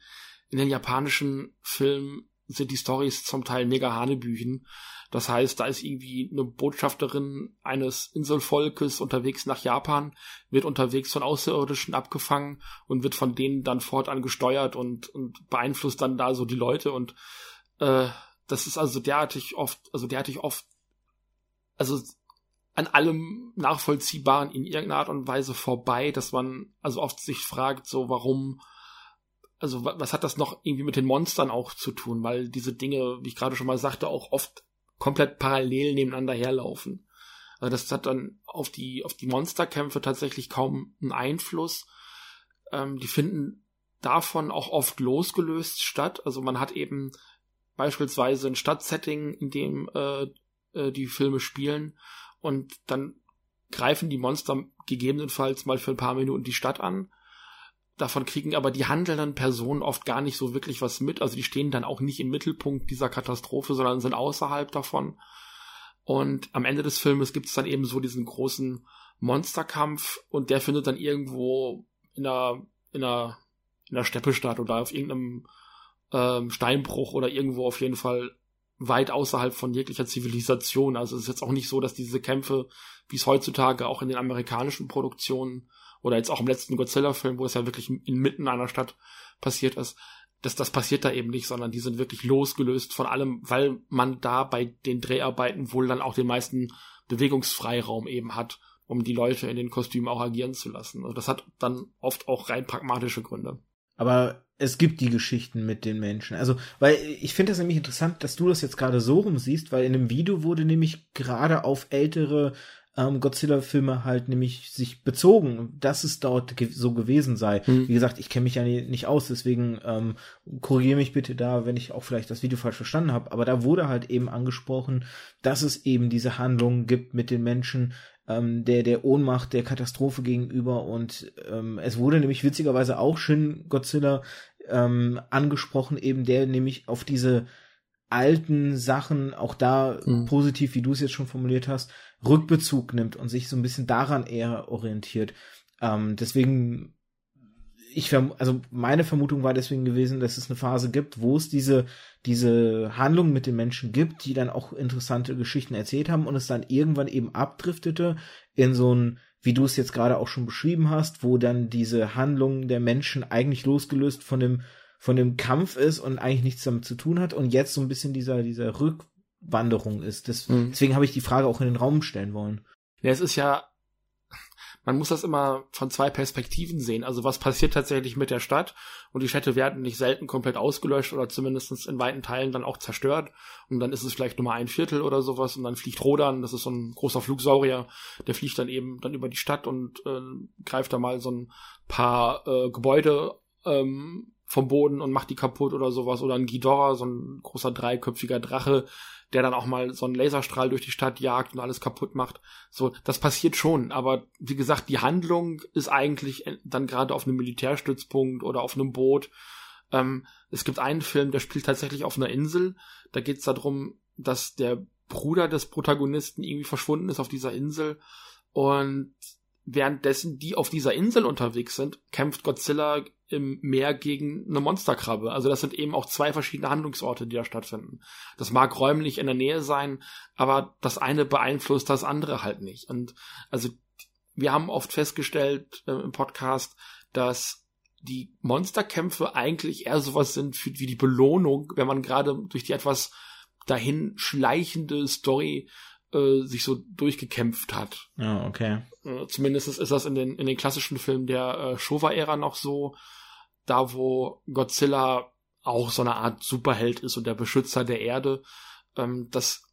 Speaker 2: in den japanischen Filmen sind die Stories zum Teil mega Hanebüchen. Das heißt, da ist irgendwie eine Botschafterin eines Inselvolkes unterwegs nach Japan, wird unterwegs von Außerirdischen abgefangen und wird von denen dann fortan gesteuert und, und beeinflusst dann da so die Leute und äh, das ist also derartig oft, also derartig oft, also an allem Nachvollziehbaren in irgendeiner Art und Weise vorbei, dass man also oft sich fragt, so warum also was hat das noch irgendwie mit den Monstern auch zu tun? Weil diese Dinge, wie ich gerade schon mal sagte, auch oft komplett parallel nebeneinander herlaufen. Also das hat dann auf die, auf die Monsterkämpfe tatsächlich kaum einen Einfluss. Ähm, die finden davon auch oft losgelöst statt. Also man hat eben beispielsweise ein Stadtsetting, in dem äh, äh, die Filme spielen und dann greifen die Monster gegebenenfalls mal für ein paar Minuten die Stadt an Davon kriegen aber die handelnden Personen oft gar nicht so wirklich was mit. Also die stehen dann auch nicht im Mittelpunkt dieser Katastrophe, sondern sind außerhalb davon. Und am Ende des Filmes gibt es dann eben so diesen großen Monsterkampf und der findet dann irgendwo in einer, in einer, in einer Steppe statt oder auf irgendeinem ähm, Steinbruch oder irgendwo auf jeden Fall weit außerhalb von jeglicher Zivilisation. Also es ist jetzt auch nicht so, dass diese Kämpfe, wie es heutzutage auch in den amerikanischen Produktionen oder jetzt auch im letzten Godzilla-Film, wo es ja wirklich inmitten einer Stadt passiert ist, dass das passiert da eben nicht, sondern die sind wirklich losgelöst von allem, weil man da bei den Dreharbeiten wohl dann auch den meisten Bewegungsfreiraum eben hat, um die Leute in den Kostümen auch agieren zu lassen. Also das hat dann oft auch rein pragmatische Gründe.
Speaker 1: Aber es gibt die Geschichten mit den Menschen. Also, weil ich finde das nämlich interessant, dass du das jetzt gerade so rum siehst, weil in dem Video wurde nämlich gerade auf ältere ähm, Godzilla-Filme halt nämlich sich bezogen, dass es dort ge so gewesen sei. Mhm. Wie gesagt, ich kenne mich ja nicht aus, deswegen ähm, korrigiere mich bitte da, wenn ich auch vielleicht das Video falsch verstanden habe. Aber da wurde halt eben angesprochen, dass es eben diese Handlungen gibt mit den Menschen, ähm, der der Ohnmacht, der Katastrophe gegenüber und ähm, es wurde nämlich witzigerweise auch Shin Godzilla ähm, angesprochen, eben der nämlich auf diese alten Sachen, auch da mhm. positiv, wie du es jetzt schon formuliert hast, Rückbezug nimmt und sich so ein bisschen daran eher orientiert. Ähm, deswegen, ich also meine Vermutung war deswegen gewesen, dass es eine Phase gibt, wo es diese, diese Handlung mit den Menschen gibt, die dann auch interessante Geschichten erzählt haben und es dann irgendwann eben abdriftete in so ein, wie du es jetzt gerade auch schon beschrieben hast, wo dann diese Handlung der Menschen eigentlich losgelöst von dem von dem Kampf ist und eigentlich nichts damit zu tun hat und jetzt so ein bisschen dieser, dieser Rückwanderung ist. Das, mhm. Deswegen habe ich die Frage auch in den Raum stellen wollen.
Speaker 2: Ja, es ist ja, man muss das immer von zwei Perspektiven sehen. Also was passiert tatsächlich mit der Stadt und die Städte werden nicht selten komplett ausgelöscht oder zumindest in weiten Teilen dann auch zerstört und dann ist es vielleicht nur mal ein Viertel oder sowas und dann fliegt Rodan, das ist so ein großer Flugsaurier, der fliegt dann eben dann über die Stadt und äh, greift da mal so ein paar äh, Gebäude ähm, vom Boden und macht die kaputt oder sowas oder ein Ghidorah, so ein großer dreiköpfiger Drache, der dann auch mal so einen Laserstrahl durch die Stadt jagt und alles kaputt macht. So, das passiert schon, aber wie gesagt, die Handlung ist eigentlich dann gerade auf einem Militärstützpunkt oder auf einem Boot. Ähm, es gibt einen Film, der spielt tatsächlich auf einer Insel. Da geht es darum, dass der Bruder des Protagonisten irgendwie verschwunden ist auf dieser Insel und währenddessen die auf dieser Insel unterwegs sind, kämpft Godzilla im Meer gegen eine Monsterkrabbe. Also das sind eben auch zwei verschiedene Handlungsorte, die da stattfinden. Das mag räumlich in der Nähe sein, aber das eine beeinflusst das andere halt nicht. Und also wir haben oft festgestellt äh, im Podcast, dass die Monsterkämpfe eigentlich eher sowas sind für, wie die Belohnung, wenn man gerade durch die etwas dahin schleichende Story äh, sich so durchgekämpft hat.
Speaker 1: Ja, okay.
Speaker 2: Äh, zumindest ist das in den, in den klassischen Filmen der äh, Showa-Ära noch so da wo Godzilla auch so eine Art Superheld ist und der Beschützer der Erde. Ähm, das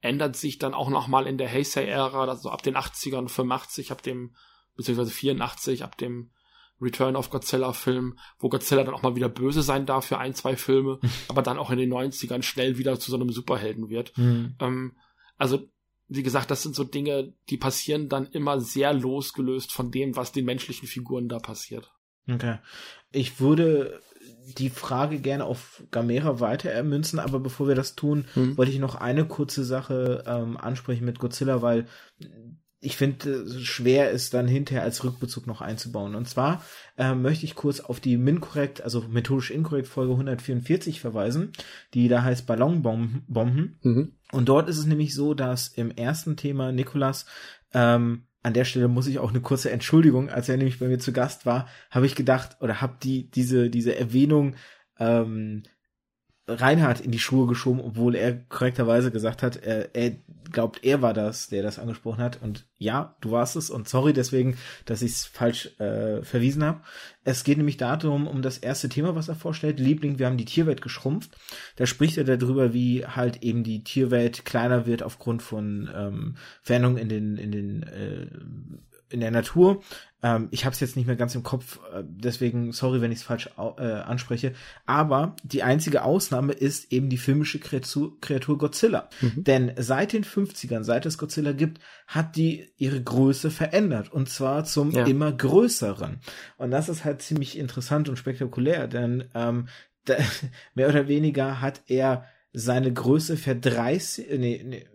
Speaker 2: ändert sich dann auch nochmal in der Heisei-Ära, also ab den 80ern, 85, ab dem, beziehungsweise 84, ab dem Return of Godzilla-Film, wo Godzilla dann auch mal wieder böse sein darf für ein, zwei Filme, aber dann auch in den 90ern schnell wieder zu so einem Superhelden wird. Mhm. Ähm, also, wie gesagt, das sind so Dinge, die passieren dann immer sehr losgelöst von dem, was den menschlichen Figuren da passiert.
Speaker 1: Okay. Ich würde die Frage gerne auf Gamera weiter ermünzen, aber bevor wir das tun, hm. wollte ich noch eine kurze Sache ähm, ansprechen mit Godzilla, weil ich finde, es schwer ist dann hinterher als Rückbezug noch einzubauen. Und zwar äh, möchte ich kurz auf die MinCorrect, also methodisch inkorrekt Folge 144 verweisen, die da heißt Ballonbomben. Mhm. Und dort ist es nämlich so, dass im ersten Thema Nikolas ähm, an der Stelle muss ich auch eine kurze Entschuldigung, als er nämlich bei mir zu Gast war, habe ich gedacht oder habe die diese diese Erwähnung ähm, Reinhard in die Schuhe geschoben, obwohl er korrekterweise gesagt hat, er, er glaubt, er war das, der das angesprochen hat. Und ja, du warst es. Und sorry deswegen, dass ich es falsch äh, verwiesen habe. Es geht nämlich darum, um das erste Thema, was er vorstellt. Liebling, wir haben die Tierwelt geschrumpft. Da spricht er darüber, wie halt eben die Tierwelt kleiner wird aufgrund von ähm, Veränderungen in den, in den äh, in der Natur. Ähm, ich habe es jetzt nicht mehr ganz im Kopf, äh, deswegen sorry, wenn ich es falsch äh, anspreche. Aber die einzige Ausnahme ist eben die filmische Kreatur, Kreatur Godzilla. Mhm. Denn seit den 50ern, seit es Godzilla gibt, hat die ihre Größe verändert. Und zwar zum ja. immer größeren. Und das ist halt ziemlich interessant und spektakulär, denn ähm, mehr oder weniger hat er seine Größe verdreißig, nee, nee,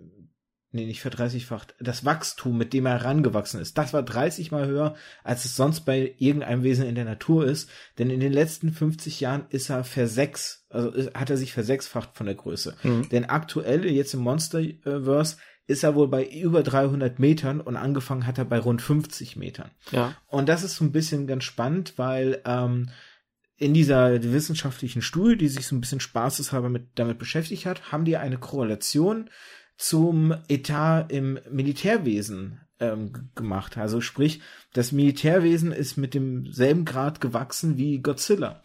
Speaker 1: nee, nicht verdreißigfacht, das Wachstum, mit dem er herangewachsen ist, das war 30 mal höher, als es sonst bei irgendeinem Wesen in der Natur ist. Denn in den letzten 50 Jahren ist er versechs, also hat er sich versechsfacht von der Größe. Mhm. Denn aktuell, jetzt im Monsterverse, ist er wohl bei über 300 Metern und angefangen hat er bei rund 50 Metern.
Speaker 2: Ja.
Speaker 1: Und das ist so ein bisschen ganz spannend, weil ähm, in dieser wissenschaftlichen Studie, die sich so ein bisschen spaßeshalber mit, damit beschäftigt hat, haben die eine Korrelation zum Etat im Militärwesen ähm, gemacht. Also sprich, das Militärwesen ist mit demselben Grad gewachsen wie Godzilla.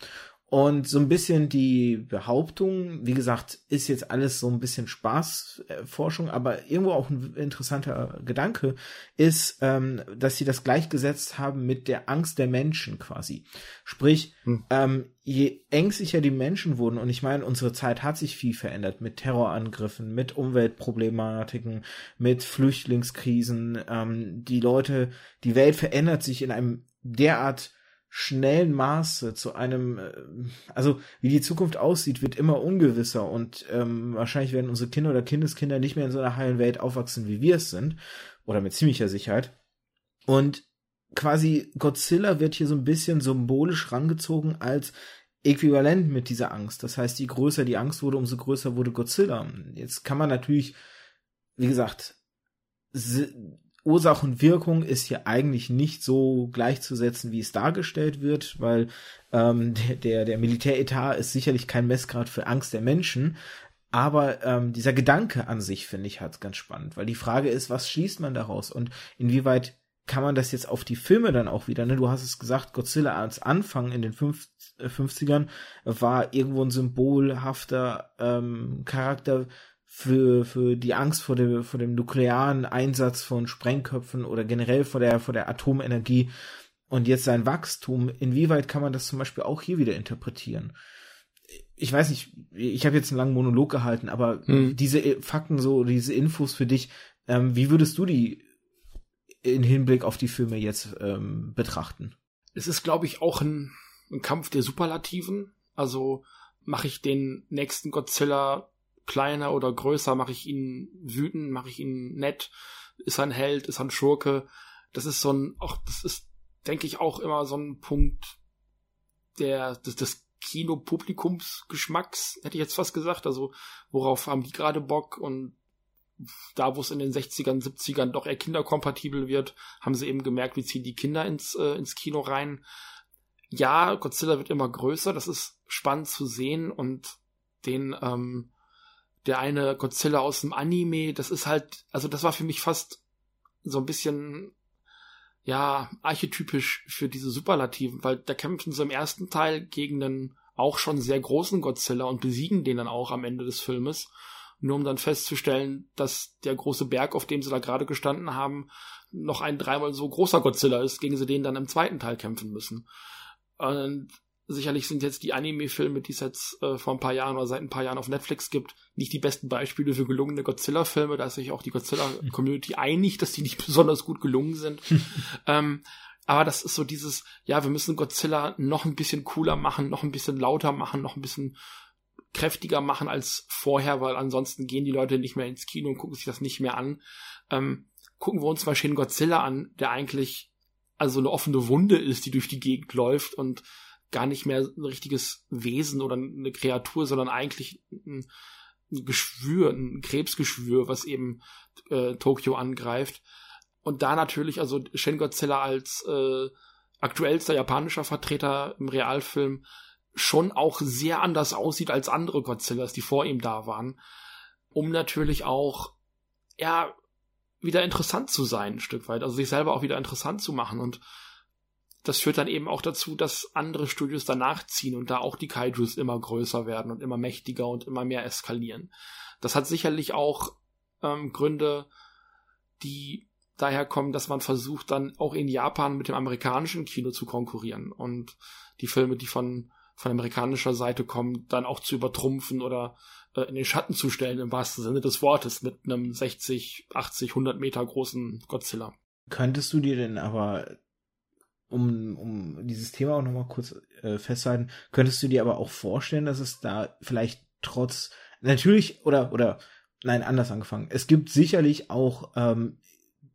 Speaker 1: Und so ein bisschen die Behauptung, wie gesagt, ist jetzt alles so ein bisschen Spaßforschung, aber irgendwo auch ein interessanter Gedanke, ist, ähm, dass sie das gleichgesetzt haben mit der Angst der Menschen quasi. Sprich, hm. ähm, je ängstlicher die Menschen wurden, und ich meine, unsere Zeit hat sich viel verändert mit Terrorangriffen, mit Umweltproblematiken, mit Flüchtlingskrisen, ähm, die Leute, die Welt verändert sich in einem derart schnellen Maße zu einem, äh, also wie die Zukunft aussieht, wird immer ungewisser und ähm, wahrscheinlich werden unsere Kinder oder Kindeskinder nicht mehr in so einer heilen Welt aufwachsen, wie wir es sind, oder mit ziemlicher Sicherheit. Und quasi Godzilla wird hier so ein bisschen symbolisch rangezogen als äquivalent mit dieser Angst. Das heißt, je größer die Angst wurde, umso größer wurde Godzilla. Jetzt kann man natürlich, wie gesagt, Ursache und Wirkung ist hier eigentlich nicht so gleichzusetzen, wie es dargestellt wird, weil ähm, der, der, Militäretat ist sicherlich kein Messgrad für Angst der Menschen. Aber ähm, dieser Gedanke an sich finde ich halt ganz spannend, weil die Frage ist, was schließt man daraus und inwieweit kann man das jetzt auf die Filme dann auch wieder, ne? Du hast es gesagt, Godzilla als Anfang in den 50ern äh, war irgendwo ein symbolhafter ähm, Charakter für, für die Angst vor dem, vor dem nuklearen Einsatz von Sprengköpfen oder generell vor der, vor der Atomenergie und jetzt sein Wachstum, inwieweit kann man das zum Beispiel auch hier wieder interpretieren? Ich weiß nicht, ich habe jetzt einen langen Monolog gehalten, aber hm. diese Fakten, so diese Infos für dich, ähm, wie würdest du die in Hinblick auf die Filme jetzt ähm, betrachten?
Speaker 2: Es ist, glaube ich, auch ein, ein Kampf der Superlativen. Also mache ich den nächsten Godzilla kleiner oder größer, mache ich ihn wütend, mache ich ihn nett, ist er ein Held, ist er ein Schurke. Das ist so ein, auch das ist, denke ich, auch immer so ein Punkt der des, des Kinopublikumsgeschmacks, hätte ich jetzt fast gesagt. Also worauf haben die gerade Bock und da, wo es in den 60ern, 70ern doch eher kinderkompatibel wird, haben sie eben gemerkt, wie ziehen die Kinder ins, äh, ins Kino rein. Ja, Godzilla wird immer größer, das ist spannend zu sehen und den, ähm, der eine Godzilla aus dem Anime, das ist halt, also das war für mich fast so ein bisschen, ja, archetypisch für diese Superlativen, weil da kämpfen sie im ersten Teil gegen einen auch schon sehr großen Godzilla und besiegen den dann auch am Ende des Filmes nur um dann festzustellen, dass der große Berg, auf dem sie da gerade gestanden haben, noch ein dreimal so großer Godzilla ist, gegen sie den dann im zweiten Teil kämpfen müssen. Und sicherlich sind jetzt die Anime-Filme, die es jetzt äh, vor ein paar Jahren oder seit ein paar Jahren auf Netflix gibt, nicht die besten Beispiele für gelungene Godzilla-Filme. Da ist sich auch die Godzilla-Community einig, dass die nicht besonders gut gelungen sind. ähm, aber das ist so dieses, ja, wir müssen Godzilla noch ein bisschen cooler machen, noch ein bisschen lauter machen, noch ein bisschen kräftiger machen als vorher, weil ansonsten gehen die Leute nicht mehr ins Kino und gucken sich das nicht mehr an. Ähm, gucken wir uns mal Shin Godzilla an, der eigentlich also eine offene Wunde ist, die durch die Gegend läuft und gar nicht mehr ein richtiges Wesen oder eine Kreatur, sondern eigentlich ein, Geschwür, ein Krebsgeschwür, was eben äh, Tokio angreift. Und da natürlich, also Shin Godzilla als äh, aktuellster japanischer Vertreter im Realfilm schon auch sehr anders aussieht als andere Godzillas, die vor ihm da waren, um natürlich auch, ja, wieder interessant zu sein, ein Stück weit, also sich selber auch wieder interessant zu machen und das führt dann eben auch dazu, dass andere Studios danach ziehen und da auch die Kaijus immer größer werden und immer mächtiger und immer mehr eskalieren. Das hat sicherlich auch ähm, Gründe, die daher kommen, dass man versucht, dann auch in Japan mit dem amerikanischen Kino zu konkurrieren und die Filme, die von von amerikanischer Seite kommen, dann auch zu übertrumpfen oder äh, in den Schatten zu stellen, im wahrsten Sinne des Wortes, mit einem 60, 80, 100 Meter großen Godzilla.
Speaker 1: Könntest du dir denn aber, um, um dieses Thema auch nochmal kurz äh, festzuhalten, könntest du dir aber auch vorstellen, dass es da vielleicht trotz, natürlich, oder, oder, nein, anders angefangen. Es gibt sicherlich auch ähm,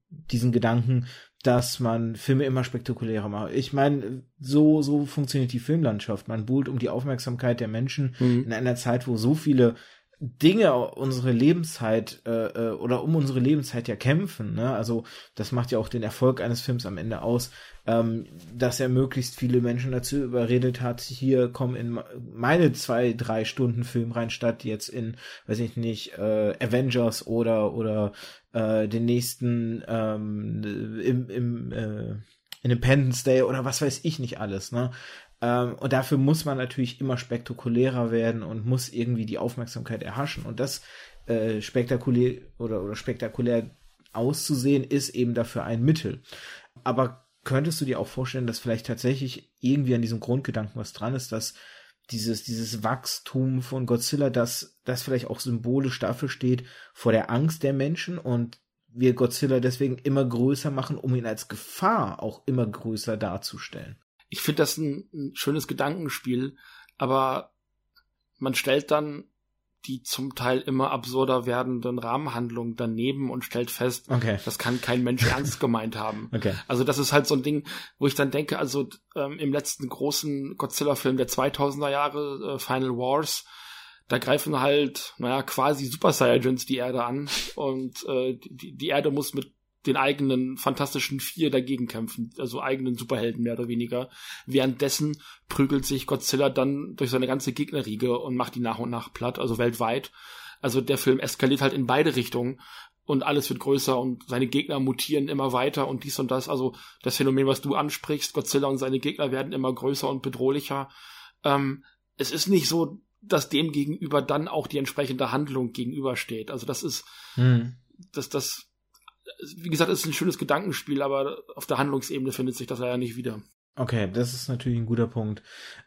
Speaker 1: diesen Gedanken, dass man Filme immer spektakulärer macht. Ich meine, so, so funktioniert die Filmlandschaft. Man buhlt um die Aufmerksamkeit der Menschen mhm. in einer Zeit, wo so viele Dinge unsere Lebenszeit äh, äh, oder um unsere Lebenszeit ja kämpfen. Ne? Also das macht ja auch den Erfolg eines Films am Ende aus, ähm, dass er möglichst viele Menschen dazu überredet hat, hier kommen in meine zwei, drei Stunden Film rein, statt jetzt in, weiß ich nicht, äh, Avengers oder oder äh, den nächsten ähm, im, im äh, Independence Day oder was weiß ich nicht alles. Ne? Ähm, und dafür muss man natürlich immer spektakulärer werden und muss irgendwie die Aufmerksamkeit erhaschen. Und das äh, spektakulär oder, oder spektakulär auszusehen, ist eben dafür ein Mittel. Aber könntest du dir auch vorstellen, dass vielleicht tatsächlich irgendwie an diesem Grundgedanken was dran ist, dass dieses, dieses Wachstum von Godzilla, dass das vielleicht auch symbolisch dafür steht, vor der Angst der Menschen und wir Godzilla deswegen immer größer machen, um ihn als Gefahr auch immer größer darzustellen.
Speaker 2: Ich finde das ein, ein schönes Gedankenspiel, aber man stellt dann die zum Teil immer absurder werdenden Rahmenhandlungen daneben und stellt fest, okay. das kann kein Mensch ernst gemeint haben. Okay. Also das ist halt so ein Ding, wo ich dann denke, also ähm, im letzten großen Godzilla-Film der 2000er Jahre, äh, Final Wars, da greifen halt, naja, quasi Super Saiyajins die Erde an und äh, die, die Erde muss mit den eigenen Fantastischen Vier dagegen kämpfen, also eigenen Superhelden mehr oder weniger. Währenddessen prügelt sich Godzilla dann durch seine ganze Gegnerriege und macht die nach und nach platt, also weltweit. Also der Film eskaliert halt in beide Richtungen. und alles wird größer und seine Gegner mutieren immer weiter und dies und das. Also das Phänomen, was du ansprichst, Godzilla und seine Gegner werden immer größer und bedrohlicher. Ähm, es ist nicht so, dass dem gegenüber dann auch die entsprechende Handlung gegenübersteht. Also das ist, hm. das, das, wie gesagt, ist ein schönes Gedankenspiel, aber auf der Handlungsebene findet sich das ja nicht wieder.
Speaker 1: Okay, das ist natürlich ein guter Punkt.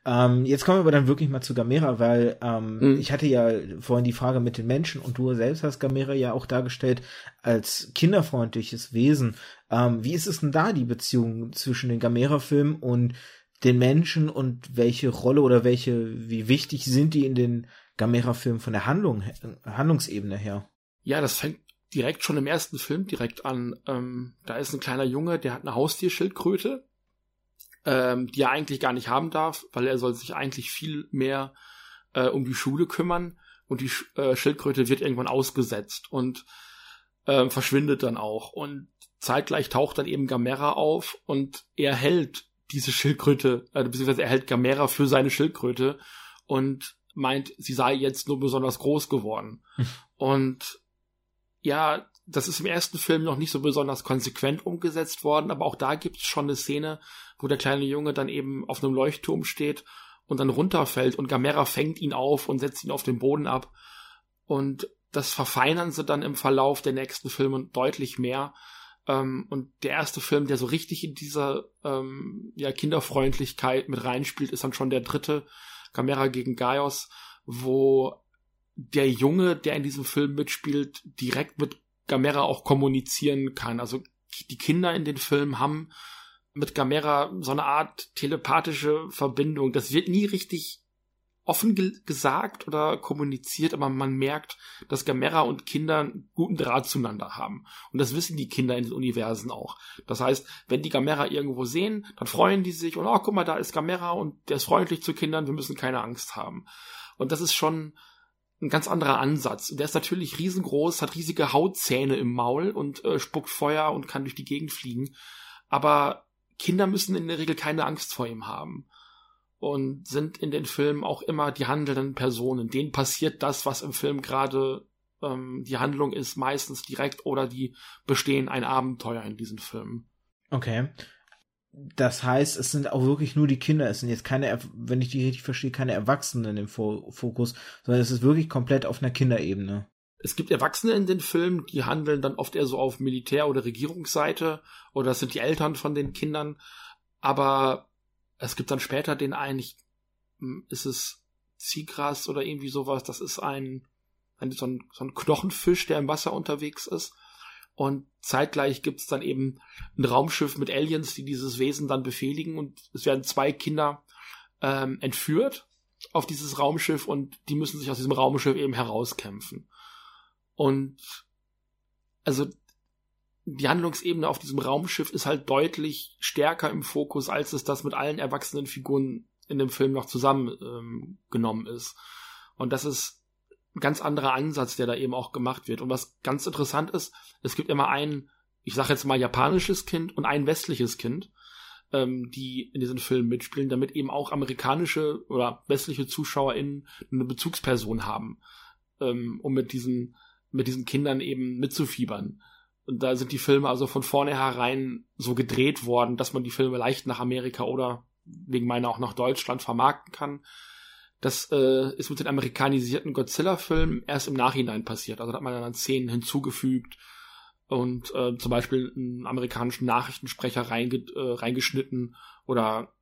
Speaker 1: Ähm, jetzt kommen wir aber dann wirklich mal zu Gamera, weil ähm, mhm. ich hatte ja vorhin die Frage mit den Menschen und du selbst hast Gamera ja auch dargestellt als kinderfreundliches Wesen. Ähm, wie ist es denn da die Beziehung zwischen den Gamera-Filmen und den Menschen und welche Rolle oder welche, wie wichtig sind die in den Gamera-Filmen von der Handlung, Handlungsebene her?
Speaker 2: Ja, das fängt direkt schon im ersten Film direkt an. Ähm, da ist ein kleiner Junge, der hat eine Haustierschildkröte ähm, die er eigentlich gar nicht haben darf, weil er soll sich eigentlich viel mehr äh, um die Schule kümmern und die äh, Schildkröte wird irgendwann ausgesetzt und äh, verschwindet dann auch und zeitgleich taucht dann eben Gamera auf und er hält diese Schildkröte, äh, beziehungsweise er hält Gamera für seine Schildkröte und meint, sie sei jetzt nur besonders groß geworden. Hm. Und ja, das ist im ersten Film noch nicht so besonders konsequent umgesetzt worden, aber auch da gibt es schon eine Szene, wo der kleine Junge dann eben auf einem Leuchtturm steht und dann runterfällt und Gamera fängt ihn auf und setzt ihn auf den Boden ab. Und das verfeinern sie dann im Verlauf der nächsten Filme deutlich mehr. Ähm, und der erste Film, der so richtig in dieser ähm, ja, Kinderfreundlichkeit mit reinspielt, ist dann schon der dritte, Gamera gegen Gaios, wo der Junge, der in diesem Film mitspielt, direkt mit Gamera auch kommunizieren kann. Also die Kinder in den Filmen haben mit Gamera so eine Art telepathische Verbindung. Das wird nie richtig offen ge gesagt oder kommuniziert, aber man merkt, dass Gamera und Kinder einen guten Draht zueinander haben. Und das wissen die Kinder in den Universen auch. Das heißt, wenn die Gamera irgendwo sehen, dann freuen die sich und oh, guck mal, da ist Gamera und der ist freundlich zu Kindern, wir müssen keine Angst haben. Und das ist schon ein ganz anderer Ansatz. Der ist natürlich riesengroß, hat riesige Hautzähne im Maul und äh, spuckt Feuer und kann durch die Gegend fliegen. Aber Kinder müssen in der Regel keine Angst vor ihm haben. Und sind in den Filmen auch immer die handelnden Personen. Denen passiert das, was im Film gerade ähm, die Handlung ist, meistens direkt oder die bestehen ein Abenteuer in diesen Filmen.
Speaker 1: Okay. Das heißt, es sind auch wirklich nur die Kinder. Es sind jetzt keine, wenn ich die richtig verstehe, keine Erwachsenen im Fokus, sondern es ist wirklich komplett auf einer Kinderebene.
Speaker 2: Es gibt Erwachsene in den Filmen, die handeln dann oft eher so auf Militär- oder Regierungsseite oder das sind die Eltern von den Kindern. Aber es gibt dann später den einen, ich, hm, ist es Ziegras oder irgendwie sowas, das ist ein, ein so, ein so ein Knochenfisch, der im Wasser unterwegs ist. Und zeitgleich gibt es dann eben ein Raumschiff mit Aliens, die dieses Wesen dann befehligen. Und es werden zwei Kinder ähm, entführt auf dieses Raumschiff und die müssen sich aus diesem Raumschiff eben herauskämpfen. Und also die Handlungsebene auf diesem Raumschiff ist halt deutlich stärker im Fokus, als es das mit allen erwachsenen Figuren in dem Film noch zusammengenommen ähm, ist. Und das ist ganz anderer Ansatz, der da eben auch gemacht wird. Und was ganz interessant ist, es gibt immer ein, ich sage jetzt mal japanisches Kind und ein westliches Kind, ähm, die in diesen Filmen mitspielen, damit eben auch amerikanische oder westliche ZuschauerInnen eine Bezugsperson haben, ähm, um mit diesen, mit diesen Kindern eben mitzufiebern. Und da sind die Filme also von vornherein so gedreht worden, dass man die Filme leicht nach Amerika oder wegen meiner auch nach Deutschland vermarkten kann. Das äh, ist mit den amerikanisierten Godzilla-Filmen erst im Nachhinein passiert. Also da hat man dann Szenen hinzugefügt und äh, zum Beispiel einen amerikanischen Nachrichtensprecher reinge äh, reingeschnitten oder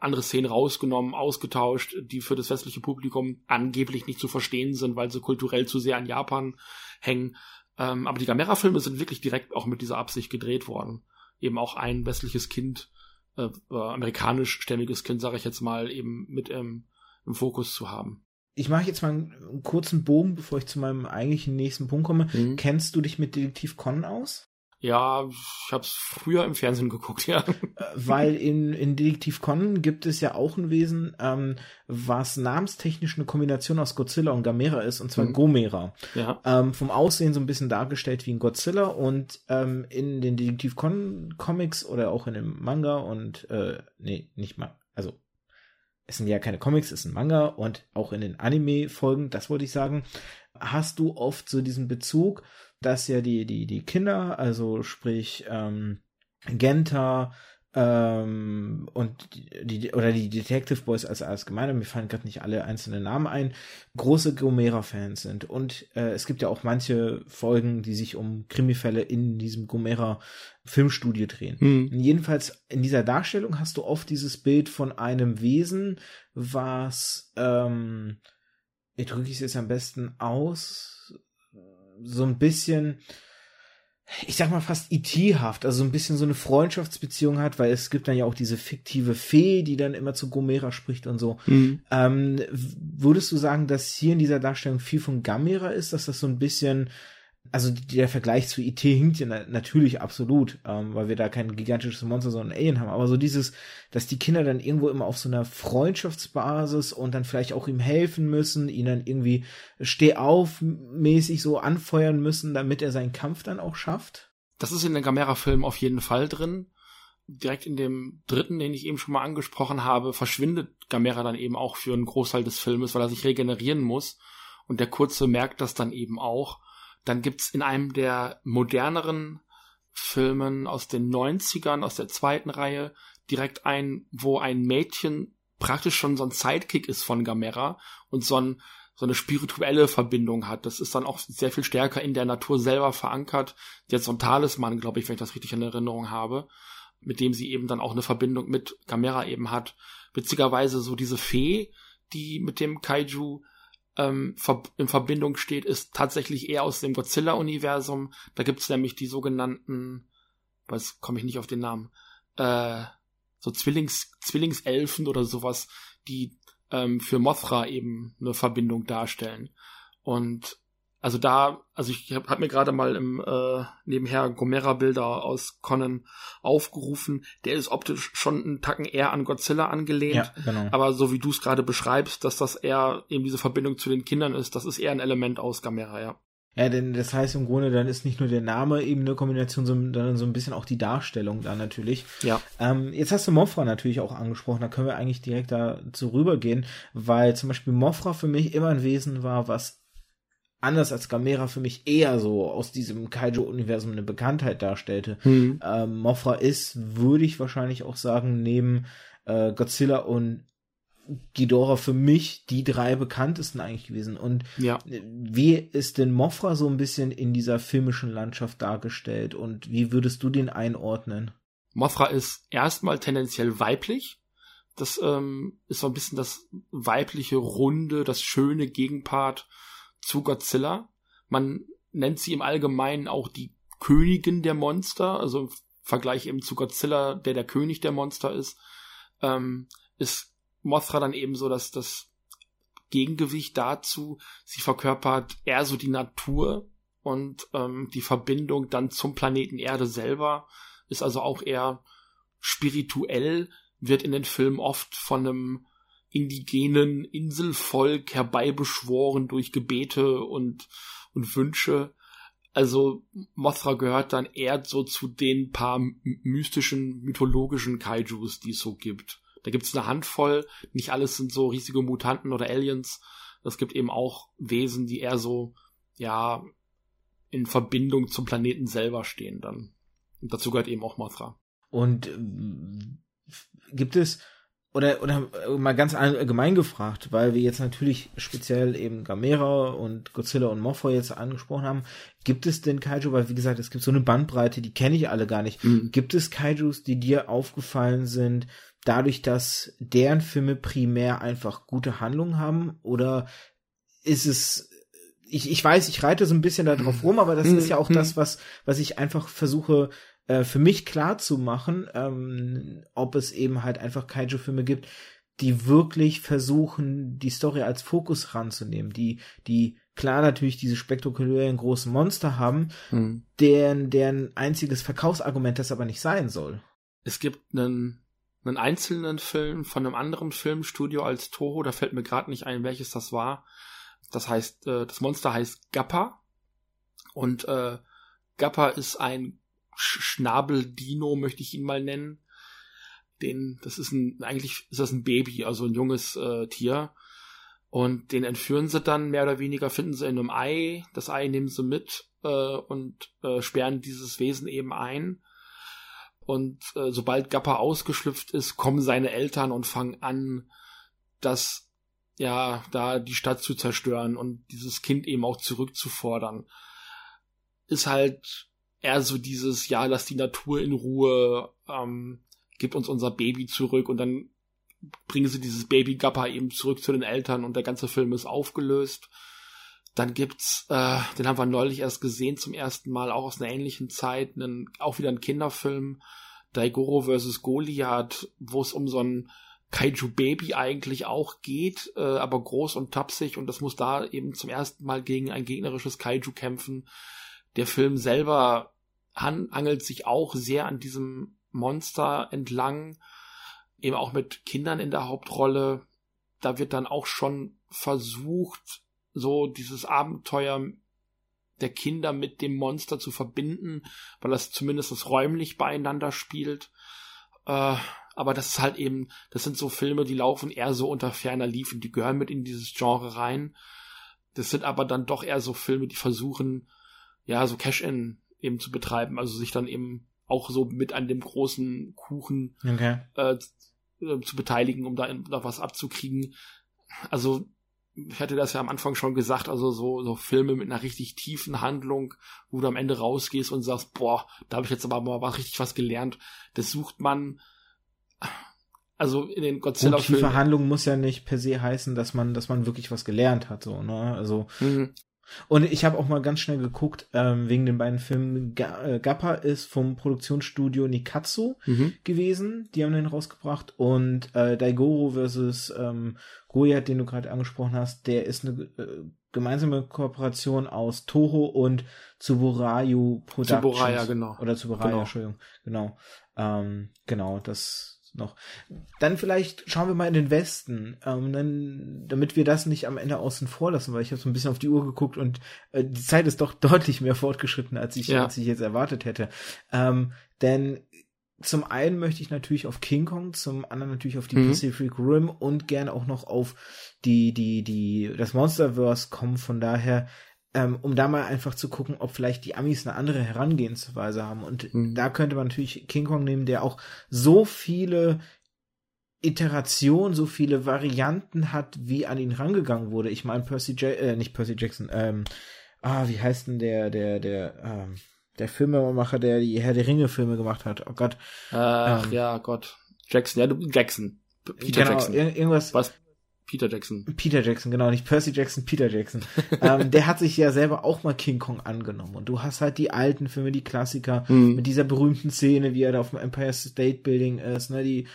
Speaker 2: andere Szenen rausgenommen, ausgetauscht, die für das westliche Publikum angeblich nicht zu verstehen sind, weil sie kulturell zu sehr an Japan hängen. Ähm, aber die Gamera-Filme sind wirklich direkt auch mit dieser Absicht gedreht worden. Eben auch ein westliches Kind, äh, äh amerikanischstämmiges Kind, sage ich jetzt mal, eben mit ähm, im Fokus zu haben.
Speaker 1: Ich mache jetzt mal einen kurzen Bogen, bevor ich zu meinem eigentlichen nächsten Punkt komme. Mhm. Kennst du dich mit Detektiv Conan aus?
Speaker 2: Ja, ich habe es früher im Fernsehen geguckt, ja.
Speaker 1: Äh, weil in, in Detektiv Conan gibt es ja auch ein Wesen, ähm, was namenstechnisch eine Kombination aus Godzilla und Gamera ist, und zwar mhm. Gomera. Ja. Ähm, vom Aussehen so ein bisschen dargestellt wie ein Godzilla und ähm, in den Detektiv Conan Comics oder auch in dem Manga und äh, nee, nicht mal, also es sind ja keine Comics, es ist ein Manga und auch in den Anime-Folgen, das wollte ich sagen, hast du oft so diesen Bezug dass ja die, die, die Kinder, also sprich ähm, Genta, ähm, und die, oder die Detective Boys als gemeiner, mir fallen gerade nicht alle einzelnen Namen ein, große Gomera-Fans sind. Und äh, es gibt ja auch manche Folgen, die sich um Krimifälle in diesem Gomera-Filmstudio drehen. Mhm. Jedenfalls in dieser Darstellung hast du oft dieses Bild von einem Wesen, was, ähm, wie drücke ich es jetzt am besten aus, so ein bisschen ich sag mal fast IT-haft, also so ein bisschen so eine Freundschaftsbeziehung hat, weil es gibt dann ja auch diese fiktive Fee, die dann immer zu Gomera spricht und so. Mhm. Ähm, würdest du sagen, dass hier in dieser Darstellung viel von Gamera ist, dass das so ein bisschen also der Vergleich zu IT hinkt ja natürlich absolut, ähm, weil wir da kein gigantisches Monster, sondern Alien haben. Aber so dieses, dass die Kinder dann irgendwo immer auf so einer Freundschaftsbasis und dann vielleicht auch ihm helfen müssen, ihn dann irgendwie steh auf mäßig so anfeuern müssen, damit er seinen Kampf dann auch schafft.
Speaker 2: Das ist in den Gamera-Filmen auf jeden Fall drin. Direkt in dem dritten, den ich eben schon mal angesprochen habe, verschwindet Gamera dann eben auch für einen Großteil des Filmes, weil er sich regenerieren muss. Und der Kurze merkt das dann eben auch dann gibt's in einem der moderneren Filmen aus den 90ern, aus der zweiten Reihe, direkt ein, wo ein Mädchen praktisch schon so ein Sidekick ist von Gamera und so, ein, so eine spirituelle Verbindung hat. Das ist dann auch sehr viel stärker in der Natur selber verankert. Jetzt so ein Talisman, glaube ich, wenn ich das richtig in Erinnerung habe, mit dem sie eben dann auch eine Verbindung mit Gamera eben hat. Witzigerweise so diese Fee, die mit dem Kaiju ähm, in Verbindung steht, ist tatsächlich eher aus dem Godzilla-Universum. Da gibt's nämlich die sogenannten, was komme ich nicht auf den Namen, äh, so Zwillings, Zwillingselfen oder sowas, die ähm, für Mothra eben eine Verbindung darstellen. Und also da, also ich habe hab mir gerade mal im äh, nebenher Gomera-Bilder aus Conan aufgerufen. Der ist optisch schon einen Tacken eher an Godzilla angelehnt. Ja, genau. Aber so wie du es gerade beschreibst, dass das eher eben diese Verbindung zu den Kindern ist, das ist eher ein Element aus Gamera, ja.
Speaker 1: Ja, denn das heißt im Grunde, dann ist nicht nur der Name eben eine Kombination, sondern so ein bisschen auch die Darstellung dann natürlich.
Speaker 2: Ja.
Speaker 1: Ähm, jetzt hast du Mofra natürlich auch angesprochen, da können wir eigentlich direkt dazu rübergehen, weil zum Beispiel Mofra für mich immer ein Wesen war, was anders als Gamera für mich eher so aus diesem Kaiju-Universum eine Bekanntheit darstellte. Mhm. Ähm, Mothra ist, würde ich wahrscheinlich auch sagen, neben äh, Godzilla und Ghidorah für mich die drei bekanntesten eigentlich gewesen. Und
Speaker 2: ja.
Speaker 1: wie ist denn Mothra so ein bisschen in dieser filmischen Landschaft dargestellt und wie würdest du den einordnen?
Speaker 2: Mothra ist erstmal tendenziell weiblich. Das ähm, ist so ein bisschen das weibliche, runde, das schöne Gegenpart zu Godzilla. Man nennt sie im Allgemeinen auch die Königin der Monster, also im Vergleich eben zu Godzilla, der der König der Monster ist, ähm, ist Mothra dann eben so, dass das Gegengewicht dazu, sie verkörpert eher so die Natur und ähm, die Verbindung dann zum Planeten Erde selber ist also auch eher spirituell, wird in den Filmen oft von einem indigenen Inselvolk herbeibeschworen durch Gebete und, und Wünsche. Also Mothra gehört dann eher so zu den paar mystischen, mythologischen Kaijus, die es so gibt. Da gibt es eine Handvoll, nicht alles sind so riesige Mutanten oder Aliens. Es gibt eben auch Wesen, die eher so, ja, in Verbindung zum Planeten selber stehen dann. Und dazu gehört eben auch Mothra.
Speaker 1: Und äh, gibt es oder, oder mal ganz allgemein gefragt, weil wir jetzt natürlich speziell eben Gamera und Godzilla und Mothra jetzt angesprochen haben, gibt es denn Kaiju, weil wie gesagt, es gibt so eine Bandbreite, die kenne ich alle gar nicht. Mhm. Gibt es Kaijus, die dir aufgefallen sind, dadurch, dass deren Filme primär einfach gute Handlungen haben? Oder ist es, ich, ich weiß, ich reite so ein bisschen da drauf rum, aber das mhm. ist ja auch mhm. das, was, was ich einfach versuche äh, für mich klar zu machen, ähm, ob es eben halt einfach Kaiju-Filme gibt, die wirklich versuchen, die Story als Fokus ranzunehmen, die, die klar natürlich diese spektakulären großen Monster haben, mhm. deren, deren einziges Verkaufsargument das aber nicht sein soll.
Speaker 2: Es gibt einen, einen einzelnen Film von einem anderen Filmstudio als Toho, da fällt mir gerade nicht ein, welches das war. Das heißt, äh, das Monster heißt Gappa und äh, Gappa ist ein Schnabeldino, möchte ich ihn mal nennen. Den, das ist ein, eigentlich ist das ein Baby, also ein junges äh, Tier. Und den entführen sie dann mehr oder weniger, finden sie in einem Ei. Das Ei nehmen sie mit äh, und äh, sperren dieses Wesen eben ein. Und äh, sobald Gappa ausgeschlüpft ist, kommen seine Eltern und fangen an, das ja, da die Stadt zu zerstören und dieses Kind eben auch zurückzufordern. Ist halt eher so dieses, ja, lass die Natur in Ruhe, ähm, gib uns unser Baby zurück und dann bringen sie dieses Baby Gappa eben zurück zu den Eltern und der ganze Film ist aufgelöst. Dann gibt's, äh, den haben wir neulich erst gesehen zum ersten Mal, auch aus einer ähnlichen Zeit, einen, auch wieder ein Kinderfilm, Daigoro vs. Goliath, wo es um so ein Kaiju-Baby eigentlich auch geht, äh, aber groß und tapsig und das muss da eben zum ersten Mal gegen ein gegnerisches Kaiju kämpfen. Der Film selber angelt sich auch sehr an diesem Monster entlang, eben auch mit Kindern in der Hauptrolle. Da wird dann auch schon versucht, so dieses Abenteuer der Kinder mit dem Monster zu verbinden, weil das zumindest räumlich beieinander spielt. Äh, aber das ist halt eben, das sind so Filme, die laufen eher so unter ferner Liefen, die gehören mit in dieses Genre rein. Das sind aber dann doch eher so Filme, die versuchen, ja, so Cash-In eben zu betreiben, also sich dann eben auch so mit an dem großen Kuchen okay. äh, zu beteiligen, um da, da was abzukriegen. Also ich hatte das ja am Anfang schon gesagt, also so, so Filme mit einer richtig tiefen Handlung, wo du am Ende rausgehst und sagst, boah, da habe ich jetzt aber mal richtig was gelernt. Das sucht man, also in den Godzilla-Filmen.
Speaker 1: Tiefe Handlung muss ja nicht per se heißen, dass man, dass man wirklich was gelernt hat, so, ne? Also. Mhm. Und ich habe auch mal ganz schnell geguckt, ähm, wegen den beiden Filmen. Ga äh, Gappa ist vom Produktionsstudio Nikatsu mhm. gewesen. Die haben den rausgebracht. Und äh, Daigoro versus ähm, Goya, den du gerade angesprochen hast, der ist eine äh, gemeinsame Kooperation aus Toho und Tsuburaya Productions.
Speaker 2: Tsuburaya, genau.
Speaker 1: Oder Tsuburaya, genau. Entschuldigung. Genau. Ähm, genau, das noch. Dann vielleicht schauen wir mal in den Westen, ähm, dann, damit wir das nicht am Ende außen vor lassen, weil ich habe so ein bisschen auf die Uhr geguckt und äh, die Zeit ist doch deutlich mehr fortgeschritten, als ich, ja. als ich jetzt erwartet hätte. Ähm, denn zum einen möchte ich natürlich auf King Kong, zum anderen natürlich auf die mhm. Pacific Rim und gerne auch noch auf die, die, die, das Monsterverse kommen. Von daher ähm, um da mal einfach zu gucken, ob vielleicht die Amis eine andere Herangehensweise haben. Und mhm. da könnte man natürlich King Kong nehmen, der auch so viele Iterationen, so viele Varianten hat, wie an ihn rangegangen wurde. Ich meine, Percy J äh, nicht Percy Jackson, ähm, ah, wie heißt denn der, der, der, ähm, der Filmemacher, der die Herr der Ringe Filme gemacht hat. Oh Gott.
Speaker 2: Ach ähm, ja, Gott. Jackson, ja, du, Jackson.
Speaker 1: Peter genau, Jackson. irgendwas.
Speaker 2: Was? Peter Jackson.
Speaker 1: Peter Jackson, genau, nicht Percy Jackson, Peter Jackson. ähm, der hat sich ja selber auch mal King Kong angenommen. Und du hast halt die alten Filme, die Klassiker, mhm. mit dieser berühmten Szene, wie er da auf dem Empire State Building ist, ne, die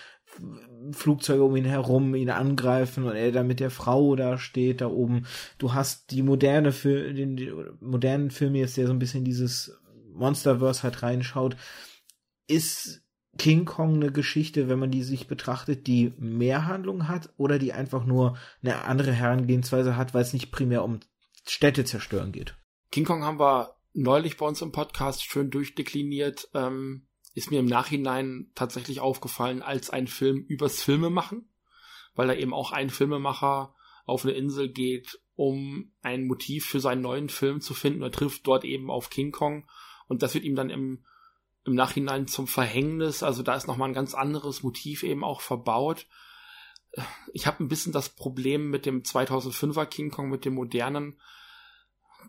Speaker 1: Flugzeuge um ihn herum ihn angreifen und er da mit der Frau da steht, da oben. Du hast die moderne Film, den, den modernen Film jetzt, der so ein bisschen dieses Monsterverse halt reinschaut, ist King Kong eine Geschichte, wenn man die sich betrachtet, die mehr Handlung hat oder die einfach nur eine andere Herangehensweise hat, weil es nicht primär um Städte zerstören geht?
Speaker 2: King Kong haben wir neulich bei uns im Podcast schön durchdekliniert. Ähm, ist mir im Nachhinein tatsächlich aufgefallen als ein Film übers Filme machen, weil da eben auch ein Filmemacher auf eine Insel geht, um ein Motiv für seinen neuen Film zu finden. Er trifft dort eben auf King Kong und das wird ihm dann im im Nachhinein zum Verhängnis. Also da ist nochmal ein ganz anderes Motiv eben auch verbaut. Ich habe ein bisschen das Problem mit dem 2005er King Kong, mit dem modernen,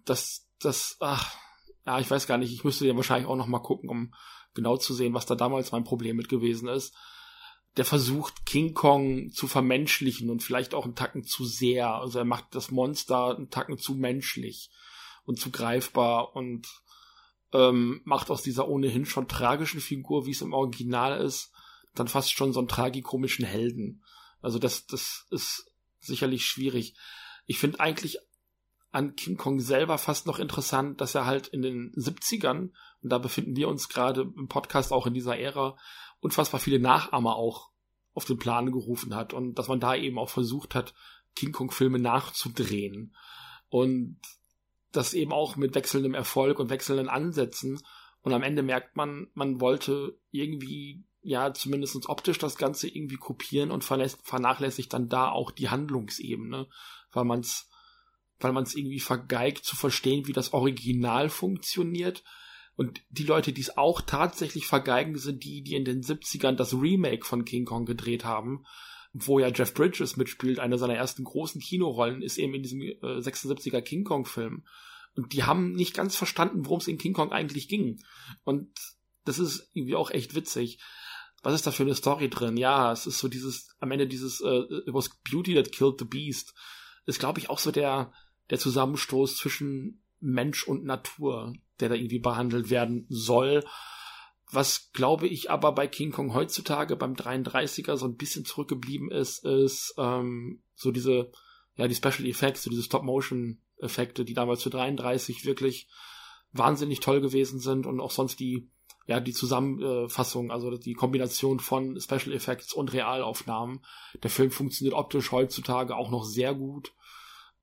Speaker 2: dass das, ach, ja, ich weiß gar nicht, ich müsste ja wahrscheinlich auch nochmal gucken, um genau zu sehen, was da damals mein Problem mit gewesen ist. Der versucht King Kong zu vermenschlichen und vielleicht auch einen Tacken zu sehr. Also er macht das Monster einen Tacken zu menschlich und zu greifbar und ähm, macht aus dieser ohnehin schon tragischen Figur, wie es im Original ist, dann fast schon so einen tragikomischen Helden. Also das, das ist sicherlich schwierig. Ich finde eigentlich an King Kong selber fast noch interessant, dass er halt in den 70ern, und da befinden wir uns gerade im Podcast auch in dieser Ära, unfassbar viele Nachahmer auch auf den Plan gerufen hat und dass man da eben auch versucht hat, King Kong Filme nachzudrehen. Und das eben auch mit wechselndem Erfolg und wechselnden Ansätzen. Und am Ende merkt man, man wollte irgendwie, ja, zumindest optisch das Ganze irgendwie kopieren und vernachlässigt dann da auch die Handlungsebene, weil man es weil man irgendwie vergeigt zu verstehen, wie das Original funktioniert. Und die Leute, die es auch tatsächlich vergeigen, sind die, die in den 70ern das Remake von King Kong gedreht haben, wo ja Jeff Bridges mitspielt. Eine seiner ersten großen Kinorollen ist eben in diesem äh, 76er King Kong Film. Und die haben nicht ganz verstanden, worum es in King Kong eigentlich ging. Und das ist irgendwie auch echt witzig. Was ist da für eine Story drin? Ja, es ist so dieses, am Ende dieses, äh, it was beauty that killed the beast. Ist, glaube ich, auch so der, der Zusammenstoß zwischen Mensch und Natur, der da irgendwie behandelt werden soll. Was, glaube ich, aber bei King Kong heutzutage beim 33er so ein bisschen zurückgeblieben ist, ist ähm, so diese, ja, die Special Effects, so diese Stop-Motion-Effekte, die damals für 33 wirklich wahnsinnig toll gewesen sind und auch sonst die ja, die Zusammenfassung, also die Kombination von Special Effects und Realaufnahmen. Der Film funktioniert optisch heutzutage auch noch sehr gut.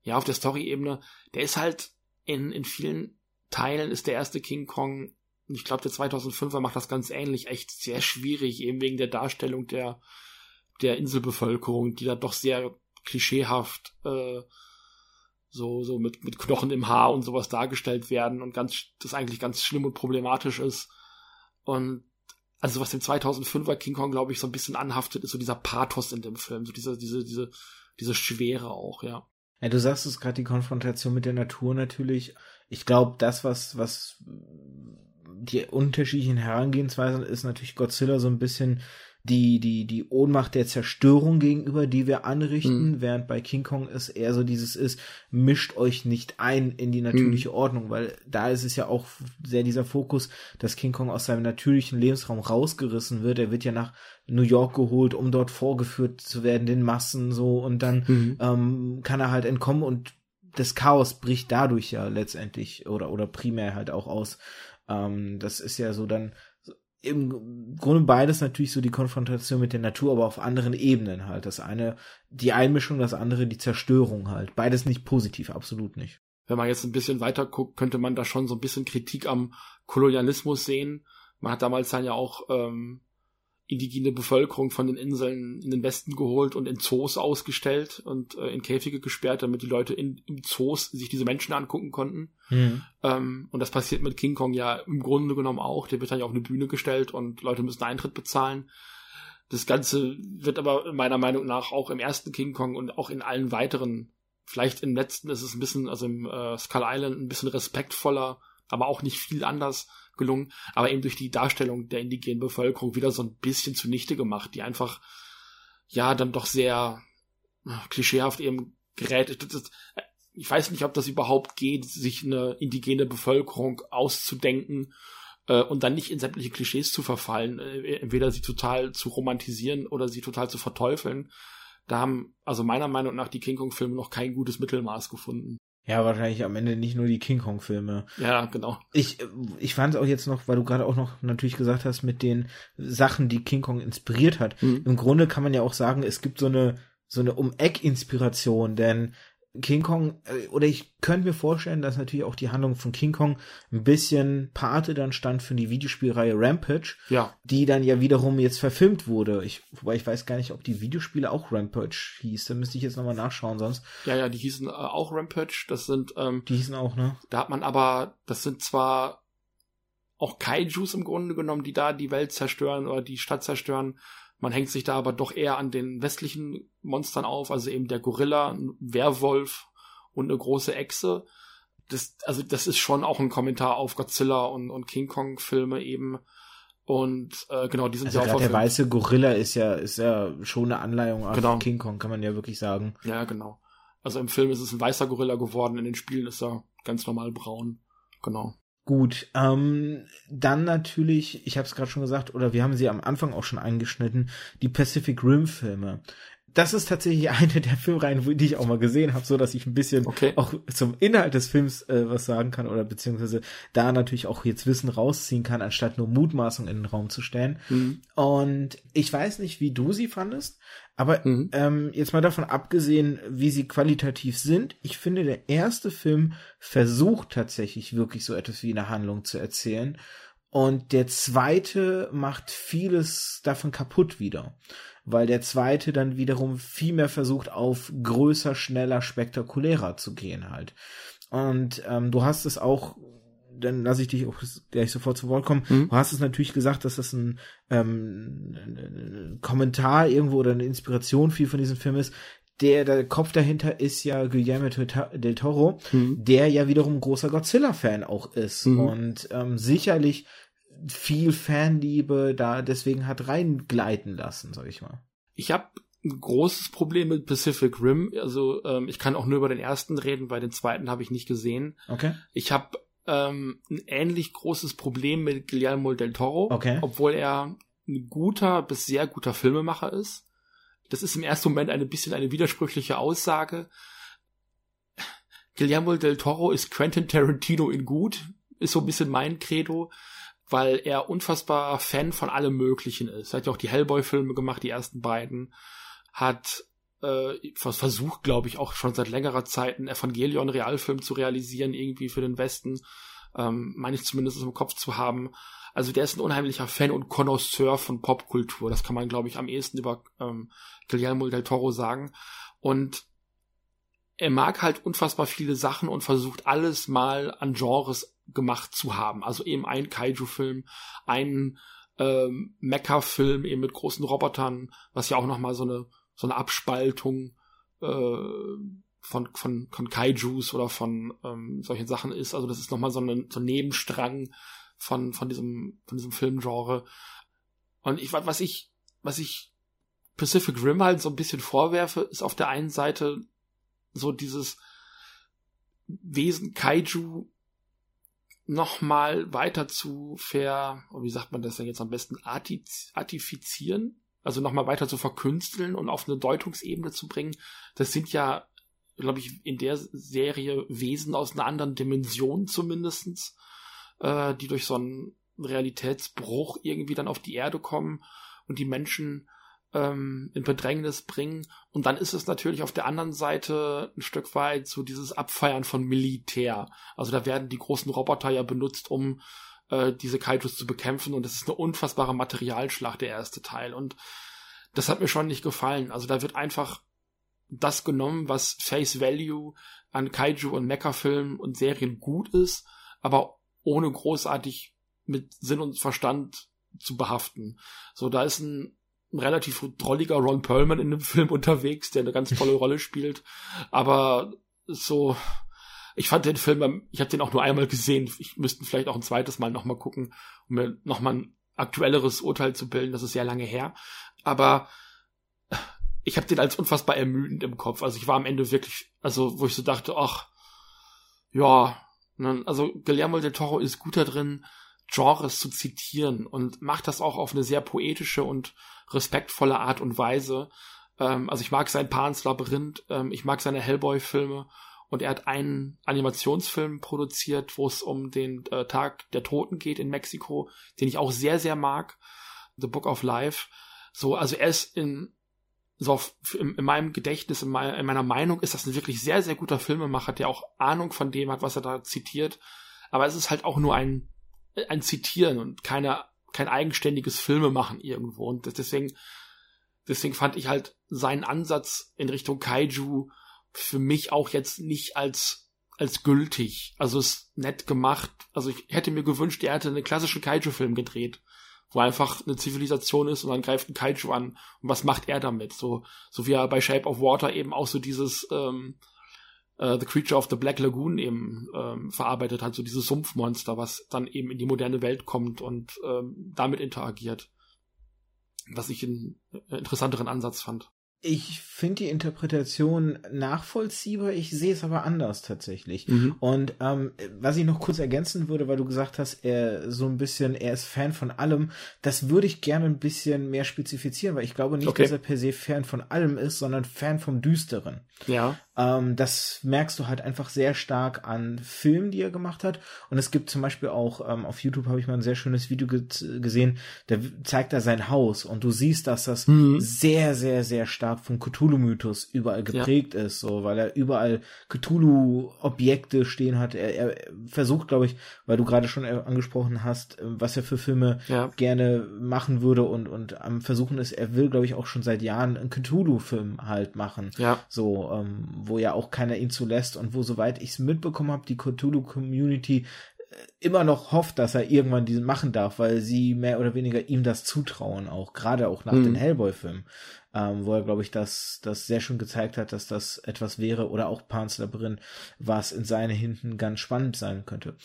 Speaker 2: Ja, auf der Story-Ebene, der ist halt in, in vielen Teilen ist der erste King Kong, ich glaube, der 2005er macht das ganz ähnlich, echt sehr schwierig, eben wegen der Darstellung der, der Inselbevölkerung, die da doch sehr klischeehaft, äh, so, so mit, mit Knochen im Haar und sowas dargestellt werden und ganz, das eigentlich ganz schlimm und problematisch ist. Und also was dem 2005er King Kong, glaube ich, so ein bisschen anhaftet, ist so dieser Pathos in dem Film, so diese, diese, diese, diese Schwere auch, ja.
Speaker 1: Ja, du sagst es gerade, die Konfrontation mit der Natur natürlich. Ich glaube, das, was, was die unterschiedlichen Herangehensweisen ist natürlich Godzilla so ein bisschen die, die, die Ohnmacht der Zerstörung gegenüber, die wir anrichten, mhm. während bei King Kong es eher so dieses ist, mischt euch nicht ein in die natürliche mhm. Ordnung, weil da ist es ja auch sehr dieser Fokus, dass King Kong aus seinem natürlichen Lebensraum rausgerissen wird. Er wird ja nach New York geholt, um dort vorgeführt zu werden, den Massen so, und dann mhm. ähm, kann er halt entkommen und das Chaos bricht dadurch ja letztendlich oder, oder primär halt auch aus. Ähm, das ist ja so dann im Grunde beides natürlich so die Konfrontation mit der Natur, aber auf anderen Ebenen halt. Das eine die Einmischung, das andere die Zerstörung halt. Beides nicht positiv, absolut nicht.
Speaker 2: Wenn man jetzt ein bisschen weiter guckt, könnte man da schon so ein bisschen Kritik am Kolonialismus sehen. Man hat damals dann ja auch ähm, indigene Bevölkerung von den Inseln in den Westen geholt und in Zoos ausgestellt und äh, in Käfige gesperrt, damit die Leute in, im Zoos sich diese Menschen angucken konnten. Mhm. Ähm, und das passiert mit King Kong ja im Grunde genommen auch. Der wird dann ja auf eine Bühne gestellt und Leute müssen Eintritt bezahlen. Das Ganze wird aber meiner Meinung nach auch im ersten King Kong und auch in allen weiteren, vielleicht im letzten ist es ein bisschen, also im äh, Skull Island ein bisschen respektvoller, aber auch nicht viel anders gelungen, aber eben durch die Darstellung der indigenen Bevölkerung wieder so ein bisschen zunichte gemacht, die einfach, ja, dann doch sehr äh, klischeehaft eben gerät. Ich weiß nicht, ob das überhaupt geht, sich eine indigene Bevölkerung auszudenken äh, und dann nicht in sämtliche Klischees zu verfallen, äh, entweder sie total zu romantisieren oder sie total zu verteufeln. Da haben also meiner Meinung nach die King Kong-Filme noch kein gutes Mittelmaß gefunden.
Speaker 1: Ja, wahrscheinlich am Ende nicht nur die King Kong Filme.
Speaker 2: Ja, genau.
Speaker 1: Ich, ich fand es auch jetzt noch, weil du gerade auch noch natürlich gesagt hast, mit den Sachen, die King Kong inspiriert hat. Mhm. Im Grunde kann man ja auch sagen, es gibt so eine, so eine Um-Eck-Inspiration, denn King Kong, äh, oder ich könnte mir vorstellen, dass natürlich auch die Handlung von King Kong ein bisschen Pate dann stand für die Videospielreihe Rampage,
Speaker 2: ja.
Speaker 1: die dann ja wiederum jetzt verfilmt wurde. Ich, wobei ich weiß gar nicht, ob die Videospiele auch Rampage hieß. Da müsste ich jetzt nochmal nachschauen sonst.
Speaker 2: Ja, ja, die hießen äh, auch Rampage. Das sind, ähm,
Speaker 1: Die hießen auch, ne?
Speaker 2: Da hat man aber, das sind zwar auch Kaijus im Grunde genommen, die da die Welt zerstören oder die Stadt zerstören, man hängt sich da aber doch eher an den westlichen Monstern auf, also eben der Gorilla, ein Werwolf und eine große Echse. Das, also das ist schon auch ein Kommentar auf Godzilla und, und King Kong Filme eben. Und äh, genau, die sind
Speaker 1: also
Speaker 2: ja auch
Speaker 1: Der weiße Gorilla ist ja, ist ja schon eine Anleihung auf genau. King Kong, kann man ja wirklich sagen.
Speaker 2: Ja, genau. Also im Film ist es ein weißer Gorilla geworden, in den Spielen ist er ganz normal braun. Genau.
Speaker 1: Gut, ähm, dann natürlich, ich habe es gerade schon gesagt, oder wir haben sie am Anfang auch schon angeschnitten, die Pacific Rim Filme das ist tatsächlich eine der Filmreihen, die ich auch mal gesehen habe, so dass ich ein bisschen
Speaker 2: okay.
Speaker 1: auch zum Inhalt des Films äh, was sagen kann oder beziehungsweise da natürlich auch jetzt Wissen rausziehen kann, anstatt nur Mutmaßung in den Raum zu stellen. Mhm. Und ich weiß nicht, wie du sie fandest, aber mhm. ähm, jetzt mal davon abgesehen, wie sie qualitativ sind, ich finde, der erste Film versucht tatsächlich wirklich so etwas wie eine Handlung zu erzählen Und der zweite macht vieles davon kaputt wieder. Weil der zweite dann wiederum viel mehr versucht, auf größer, schneller, spektakulärer zu gehen halt. Und ähm, du hast es auch dann lasse ich dich auch gleich sofort zu Wort kommen. Mhm. Du hast es natürlich gesagt, dass das ein, ähm, ein Kommentar irgendwo oder eine Inspiration viel von diesem Film ist. Der, der Kopf dahinter ist ja Guillermo del Toro, mhm. der ja wiederum großer Godzilla-Fan auch ist mhm. und ähm, sicherlich viel Fanliebe da deswegen hat reingleiten lassen, sag ich mal.
Speaker 2: Ich habe ein großes Problem mit Pacific Rim. Also ähm, ich kann auch nur über den ersten reden, weil den zweiten habe ich nicht gesehen.
Speaker 1: Okay.
Speaker 2: Ich habe ähm, ein ähnlich großes Problem mit Guillermo del Toro, okay. obwohl er ein guter bis sehr guter Filmemacher ist. Das ist im ersten Moment ein bisschen eine widersprüchliche Aussage. Guillermo del Toro ist Quentin Tarantino in gut, ist so ein bisschen mein Credo, weil er unfassbar Fan von allem Möglichen ist. Er hat ja auch die Hellboy-Filme gemacht, die ersten beiden, hat äh, versucht, glaube ich, auch schon seit längerer Zeit einen Evangelion-Realfilm zu realisieren, irgendwie für den Westen. Ähm, meine ich zumindest im Kopf zu haben. Also der ist ein unheimlicher Fan und Connoisseur von Popkultur. Das kann man, glaube ich, am ehesten über ähm, Guillermo del Toro sagen. Und er mag halt unfassbar viele Sachen und versucht alles mal an Genres gemacht zu haben. Also eben ein Kaiju-Film, ein ähm, Mecha-Film eben mit großen Robotern, was ja auch nochmal so eine so eine Abspaltung äh, von, von, von Kaijus oder von ähm, solchen Sachen ist. Also das ist nochmal so, eine, so ein Nebenstrang von, von diesem, von diesem Filmgenre. Und ich, was ich, was ich Pacific Rim halt so ein bisschen vorwerfe, ist auf der einen Seite so dieses Wesen Kaiju nochmal weiter zu ver, wie sagt man das denn jetzt am besten, artifizieren? also nochmal weiter zu verkünsteln und auf eine Deutungsebene zu bringen. Das sind ja, glaube ich, in der Serie Wesen aus einer anderen Dimension zumindestens, äh, die durch so einen Realitätsbruch irgendwie dann auf die Erde kommen und die Menschen ähm, in Bedrängnis bringen. Und dann ist es natürlich auf der anderen Seite ein Stück weit so dieses Abfeiern von Militär. Also da werden die großen Roboter ja benutzt, um äh, diese Kaijus zu bekämpfen und es ist eine unfassbare Materialschlacht, der erste Teil. Und das hat mir schon nicht gefallen. Also da wird einfach das genommen, was Face Value an Kaiju und Mecha-Filmen und Serien gut ist, aber ohne großartig mit Sinn und Verstand zu behaften. So, da ist ein, ein relativ drolliger Ron Perlman in dem Film unterwegs, der eine ganz tolle Rolle spielt, aber so, ich fand den Film, ich habe den auch nur einmal gesehen. Ich müsste vielleicht auch ein zweites Mal nochmal gucken, um mir nochmal ein aktuelleres Urteil zu bilden. Das ist sehr lange her. Aber ich habe den als unfassbar ermüdend im Kopf. Also ich war am Ende wirklich, also wo ich so dachte, ach, ja, ne, also Guillermo del Toro ist gut da drin, Genres zu zitieren und macht das auch auf eine sehr poetische und respektvolle Art und Weise. Ähm, also ich mag sein Pan's Labyrinth, ähm, ich mag seine Hellboy-Filme und er hat einen Animationsfilm produziert, wo es um den äh, Tag der Toten geht in Mexiko, den ich auch sehr, sehr mag. The Book of Life. So, also er ist in, so auf, in, in meinem Gedächtnis, in, mein, in meiner Meinung ist das ein wirklich sehr, sehr guter Filmemacher, der auch Ahnung von dem hat, was er da zitiert. Aber es ist halt auch nur ein, ein Zitieren und keine, kein eigenständiges Filmemachen irgendwo. Und deswegen, deswegen fand ich halt seinen Ansatz in Richtung Kaiju für mich auch jetzt nicht als als gültig. Also ist nett gemacht. Also ich hätte mir gewünscht, er hätte einen klassischen Kaiju-Film gedreht, wo einfach eine Zivilisation ist und dann greift ein Kaiju an. Und was macht er damit? So, so wie er bei Shape of Water eben auch so dieses ähm, äh, The Creature of the Black Lagoon eben ähm, verarbeitet hat, so dieses Sumpfmonster, was dann eben in die moderne Welt kommt und ähm, damit interagiert. Was ich einen interessanteren Ansatz fand.
Speaker 1: Ich finde die Interpretation nachvollziehbar, ich sehe es aber anders tatsächlich. Mhm. Und ähm, was ich noch kurz ergänzen würde, weil du gesagt hast, er so ein bisschen, er ist Fan von allem, das würde ich gerne ein bisschen mehr spezifizieren, weil ich glaube nicht, okay. dass er per se Fan von allem ist, sondern Fan vom Düsteren.
Speaker 2: Ja.
Speaker 1: Ähm, das merkst du halt einfach sehr stark an Filmen, die er gemacht hat. Und es gibt zum Beispiel auch ähm, auf YouTube habe ich mal ein sehr schönes Video ge gesehen, da zeigt er sein Haus und du siehst, dass das mhm. sehr, sehr, sehr stark vom Cthulhu-Mythos überall geprägt ja. ist, so, weil er überall Cthulhu-Objekte stehen hat. Er, er versucht, glaube ich, weil du gerade schon angesprochen hast, äh, was er für Filme ja. gerne machen würde und, und am Versuchen ist, er will, glaube ich, auch schon seit Jahren einen Cthulhu-Film halt machen. Ja. So, ähm, wo ja auch keiner ihn zulässt und wo, soweit ich es mitbekommen habe, die Cthulhu-Community äh, immer noch hofft, dass er irgendwann diesen machen darf, weil sie mehr oder weniger ihm das zutrauen, auch gerade auch nach mhm. den Hellboy-Filmen, ähm, wo er, glaube ich, das, das sehr schön gezeigt hat, dass das etwas wäre, oder auch Pan's Labyrinth, was in seine Hinten ganz spannend sein könnte.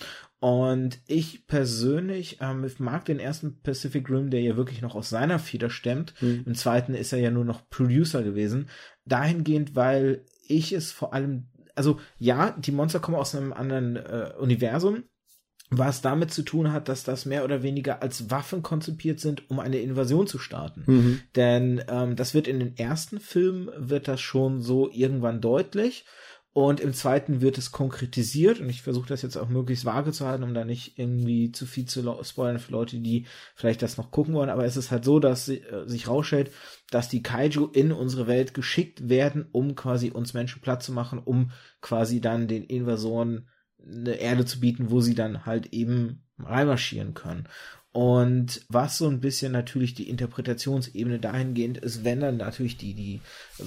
Speaker 1: Und ich persönlich ähm, mag den ersten Pacific Rim, der ja wirklich noch aus seiner Feder stemmt. Mhm. Im zweiten ist er ja nur noch Producer gewesen. Dahingehend, weil ich es vor allem, also ja, die Monster kommen aus einem anderen äh, Universum, was damit zu tun hat, dass das mehr oder weniger als Waffen konzipiert sind, um eine Invasion zu starten. Mhm. Denn ähm, das wird in den ersten Filmen wird das schon so irgendwann deutlich. Und im zweiten wird es konkretisiert und ich versuche das jetzt auch möglichst vage zu halten, um da nicht irgendwie zu viel zu spoilern für Leute, die vielleicht das noch gucken wollen. Aber es ist halt so, dass äh, sich rausstellt, dass die Kaiju in unsere Welt geschickt werden, um quasi uns Menschen platt zu machen, um quasi dann den Invasoren eine Erde zu bieten, wo sie dann halt eben reinmarschieren können. Und was so ein bisschen natürlich die Interpretationsebene dahingehend ist, wenn dann natürlich die, die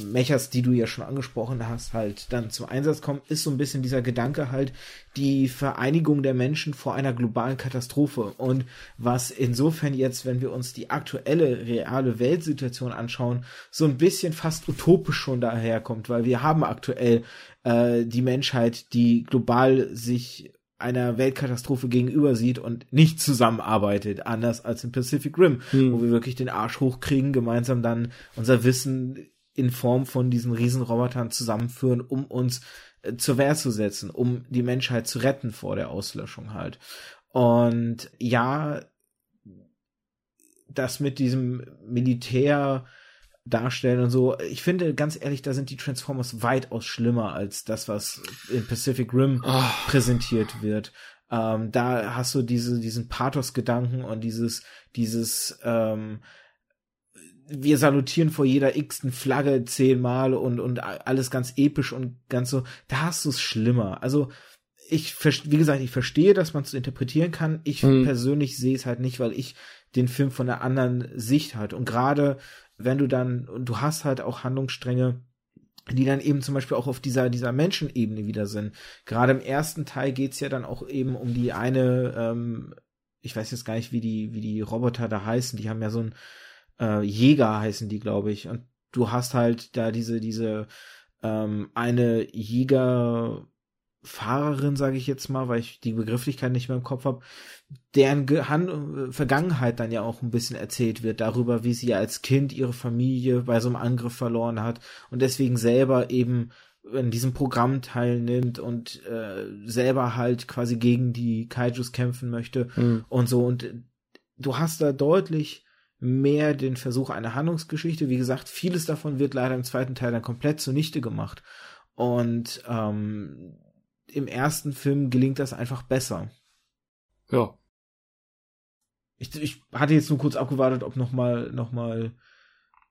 Speaker 1: Mechas, die du ja schon angesprochen hast, halt dann zum Einsatz kommen, ist so ein bisschen dieser Gedanke halt die Vereinigung der Menschen vor einer globalen Katastrophe. Und was insofern jetzt, wenn wir uns die aktuelle reale Weltsituation anschauen, so ein bisschen fast utopisch schon daherkommt, weil wir haben aktuell äh, die Menschheit, die global sich einer Weltkatastrophe gegenüber sieht und nicht zusammenarbeitet, anders als im Pacific Rim, hm. wo wir wirklich den Arsch hochkriegen, gemeinsam dann unser Wissen in Form von diesen Riesenrobotern zusammenführen, um uns äh, zur Wehr zu setzen, um die Menschheit zu retten vor der Auslöschung halt. Und ja, das mit diesem Militär darstellen und so. Ich finde, ganz ehrlich, da sind die Transformers weitaus schlimmer als das, was in Pacific Rim oh. präsentiert wird. Ähm, da hast du diese, diesen Pathos-Gedanken und dieses, dieses, ähm, wir salutieren vor jeder x-ten Flagge zehnmal und, und alles ganz episch und ganz so. Da hast du es schlimmer. Also, ich, wie gesagt, ich verstehe, dass man es interpretieren kann. Ich mhm. persönlich sehe es halt nicht, weil ich den Film von einer anderen Sicht halt. Und gerade wenn du dann, und du hast halt auch Handlungsstränge, die dann eben zum Beispiel auch auf dieser, dieser Menschenebene wieder sind. Gerade im ersten Teil geht's ja dann auch eben um die eine, ähm, ich weiß jetzt gar nicht, wie die, wie die Roboter da heißen, die haben ja so ein äh, Jäger heißen die, glaube ich. Und du hast halt da diese, diese ähm, eine Jäger Fahrerin, sage ich jetzt mal, weil ich die Begrifflichkeit nicht mehr im Kopf habe, deren Ge Han Vergangenheit dann ja auch ein bisschen erzählt wird darüber, wie sie als Kind ihre Familie bei so einem Angriff verloren hat und deswegen selber eben in diesem Programm teilnimmt und äh, selber halt quasi gegen die Kaijus kämpfen möchte mhm. und so und du hast da deutlich mehr den Versuch einer Handlungsgeschichte. Wie gesagt, vieles davon wird leider im zweiten Teil dann komplett zunichte gemacht. Und ähm, im ersten Film gelingt das einfach besser.
Speaker 2: Ja.
Speaker 1: Ich, ich hatte jetzt nur kurz abgewartet, ob noch mal, noch mal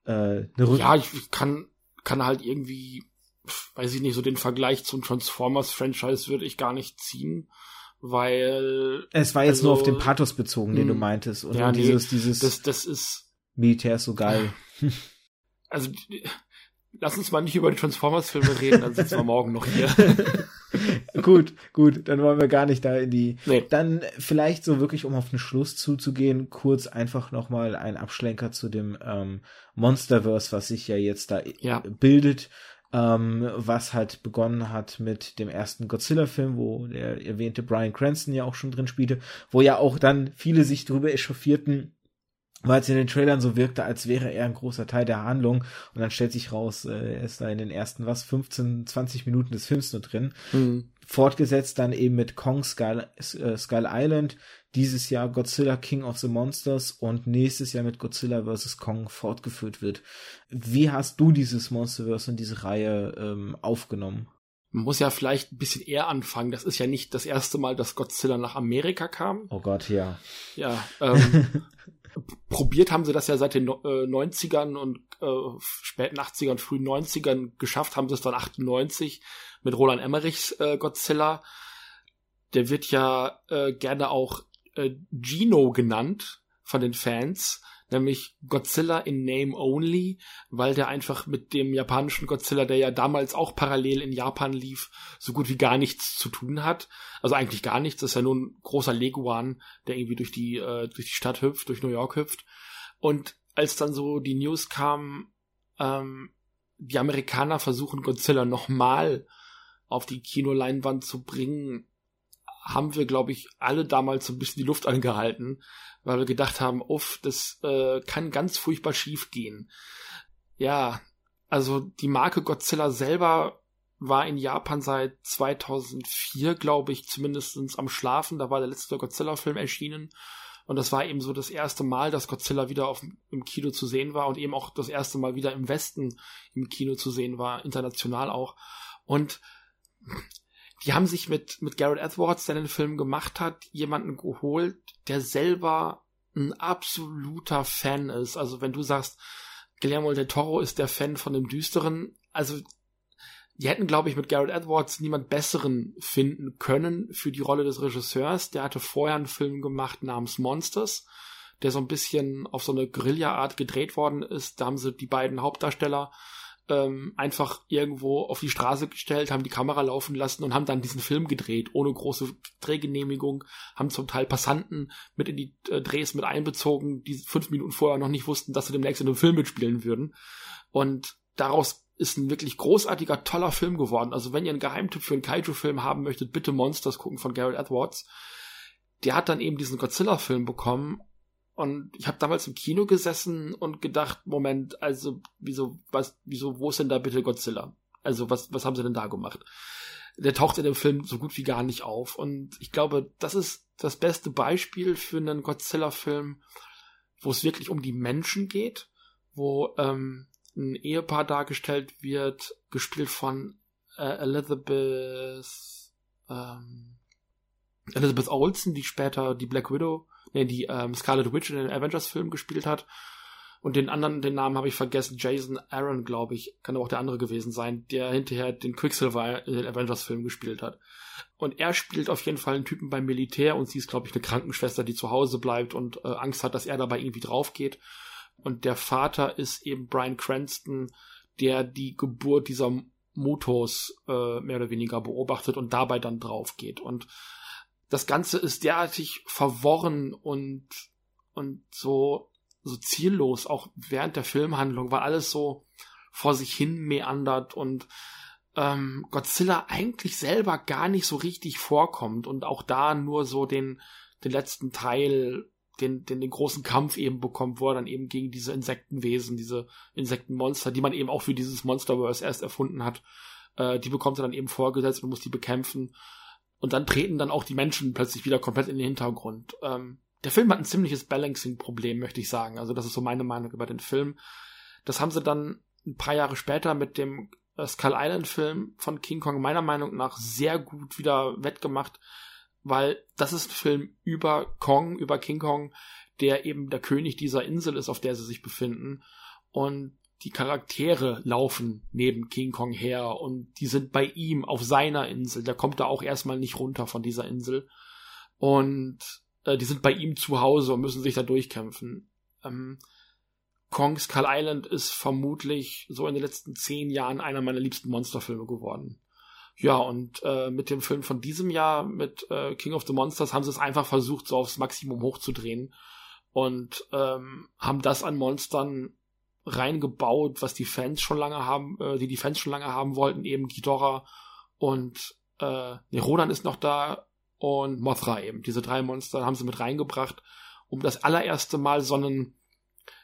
Speaker 1: äh, eine
Speaker 2: Rück Ja, ich kann, kann halt irgendwie, weiß ich nicht, so den Vergleich zum Transformers-Franchise würde ich gar nicht ziehen, weil.
Speaker 1: Es war jetzt also, nur auf den Pathos bezogen, den du hm. meintest. Und
Speaker 2: ja, dieses, nee, dieses. Das, das ist.
Speaker 1: Militär ist so geil.
Speaker 2: Also, lass uns mal nicht über die Transformers-Filme reden, dann sitzen wir morgen noch hier.
Speaker 1: gut, gut, dann wollen wir gar nicht da in die. Nee. Dann vielleicht so wirklich, um auf den Schluss zuzugehen, kurz einfach nochmal ein Abschlenker zu dem ähm, Monsterverse, was sich ja jetzt da ja. bildet. Ähm, was halt begonnen hat mit dem ersten Godzilla-Film, wo der erwähnte Brian Cranston ja auch schon drin spielte, wo ja auch dann viele sich drüber echauffierten, weil es in den Trailern so wirkte, als wäre er ein großer Teil der Handlung und dann stellt sich raus, äh, er ist da in den ersten, was, 15, 20 Minuten des Films nur drin. Mhm. Fortgesetzt dann eben mit Kong Skull, äh, Skull Island, dieses Jahr Godzilla King of the Monsters und nächstes Jahr mit Godzilla vs. Kong fortgeführt wird. Wie hast du dieses Monsterverse und diese Reihe ähm, aufgenommen?
Speaker 2: Man muss ja vielleicht ein bisschen eher anfangen. Das ist ja nicht das erste Mal, dass Godzilla nach Amerika kam.
Speaker 1: Oh Gott, ja.
Speaker 2: Ja, ähm, probiert haben sie das ja seit den äh, 90ern und äh, späten 80ern, frühen 90ern geschafft, haben sie es dann 98 mit Roland Emmerichs äh, Godzilla. Der wird ja äh, gerne auch äh, Gino genannt von den Fans, nämlich Godzilla in Name Only, weil der einfach mit dem japanischen Godzilla, der ja damals auch parallel in Japan lief, so gut wie gar nichts zu tun hat. Also eigentlich gar nichts, das ist ja nur ein großer Leguan, der irgendwie durch die, äh, durch die Stadt hüpft, durch New York hüpft. Und als dann so die News kam, ähm, die Amerikaner versuchen Godzilla nochmal auf die Kinoleinwand zu bringen, haben wir, glaube ich, alle damals so ein bisschen die Luft angehalten, weil wir gedacht haben, uff, das äh, kann ganz furchtbar schief gehen. Ja, also die Marke Godzilla selber war in Japan seit 2004, glaube ich, zumindestens am Schlafen. Da war der letzte Godzilla-Film erschienen. Und das war eben so das erste Mal, dass Godzilla wieder auf, im Kino zu sehen war und eben auch das erste Mal wieder im Westen im Kino zu sehen war, international auch. Und die haben sich mit, mit Garrett Edwards, der den Film gemacht hat, jemanden geholt, der selber ein absoluter Fan ist. Also wenn du sagst, Guillermo del Toro ist der Fan von dem Düsteren, also die hätten, glaube ich, mit Garrett Edwards niemand besseren finden können für die Rolle des Regisseurs. Der hatte vorher einen Film gemacht namens Monsters, der so ein bisschen auf so eine Guerilla-Art gedreht worden ist. Da haben sie die beiden Hauptdarsteller ähm, einfach irgendwo auf die Straße gestellt, haben die Kamera laufen lassen und haben dann diesen Film gedreht, ohne große Drehgenehmigung, haben zum Teil Passanten mit in die äh, Drehs mit einbezogen, die fünf Minuten vorher noch nicht wussten, dass sie demnächst in einem Film mitspielen würden. Und daraus ist ein wirklich großartiger, toller Film geworden. Also wenn ihr einen Geheimtipp für einen Kaiju-Film haben möchtet, bitte Monsters gucken von Garrett Edwards. Der hat dann eben diesen Godzilla-Film bekommen und ich habe damals im Kino gesessen und gedacht, Moment, also wieso, was, wieso, wo ist denn da bitte Godzilla? Also was, was haben sie denn da gemacht? Der taucht in dem Film so gut wie gar nicht auf. Und ich glaube, das ist das beste Beispiel für einen Godzilla-Film, wo es wirklich um die Menschen geht, wo ähm, ein Ehepaar dargestellt wird, gespielt von äh, Elizabeth ähm, Elizabeth Olsen, die später die Black Widow nee, die ähm, Scarlet Witch in den Avengers-Film gespielt hat. Und den anderen, den Namen habe ich vergessen, Jason Aaron, glaube ich, kann aber auch der andere gewesen sein, der hinterher den Quicksilver in den Avengers-Film gespielt hat. Und er spielt auf jeden Fall einen Typen beim Militär und sie ist, glaube ich, eine Krankenschwester, die zu Hause bleibt und äh, Angst hat, dass er dabei irgendwie drauf geht. Und der Vater ist eben Brian Cranston, der die Geburt dieser Motos äh, mehr oder weniger beobachtet und dabei dann drauf geht. Und das Ganze ist derartig verworren und, und so, so ziellos, auch während der Filmhandlung, weil alles so vor sich hin meandert und ähm, Godzilla eigentlich selber gar nicht so richtig vorkommt und auch da nur so den, den letzten Teil, den, den, den großen Kampf eben bekommt, wo er dann eben gegen diese Insektenwesen, diese Insektenmonster, die man eben auch für dieses Monsterverse erst erfunden hat, äh, die bekommt er dann eben vorgesetzt und muss die bekämpfen. Und dann treten dann auch die Menschen plötzlich wieder komplett in den Hintergrund. Ähm, der Film hat ein ziemliches Balancing-Problem, möchte ich sagen. Also das ist so meine Meinung über den Film. Das haben sie dann ein paar Jahre später mit dem äh, Skull Island-Film von King Kong meiner Meinung nach sehr gut wieder wettgemacht, weil das ist ein Film über Kong, über King Kong, der eben der König dieser Insel ist, auf der sie sich befinden. Und die Charaktere laufen neben King Kong her und die sind bei ihm auf seiner Insel. Der kommt da auch erstmal nicht runter von dieser Insel. Und äh, die sind bei ihm zu Hause und müssen sich da durchkämpfen. Ähm, Kong Skull Island ist vermutlich so in den letzten zehn Jahren einer meiner liebsten Monsterfilme geworden. Ja, und äh, mit dem Film von diesem Jahr, mit äh, King of the Monsters, haben sie es einfach versucht, so aufs Maximum hochzudrehen und ähm, haben das an Monstern reingebaut, was die Fans schon lange haben, äh, die die Fans schon lange haben wollten, eben Ghidorah und äh, nee, Rodan ist noch da und Mothra eben. Diese drei Monster haben sie mit reingebracht, um das allererste Mal so einen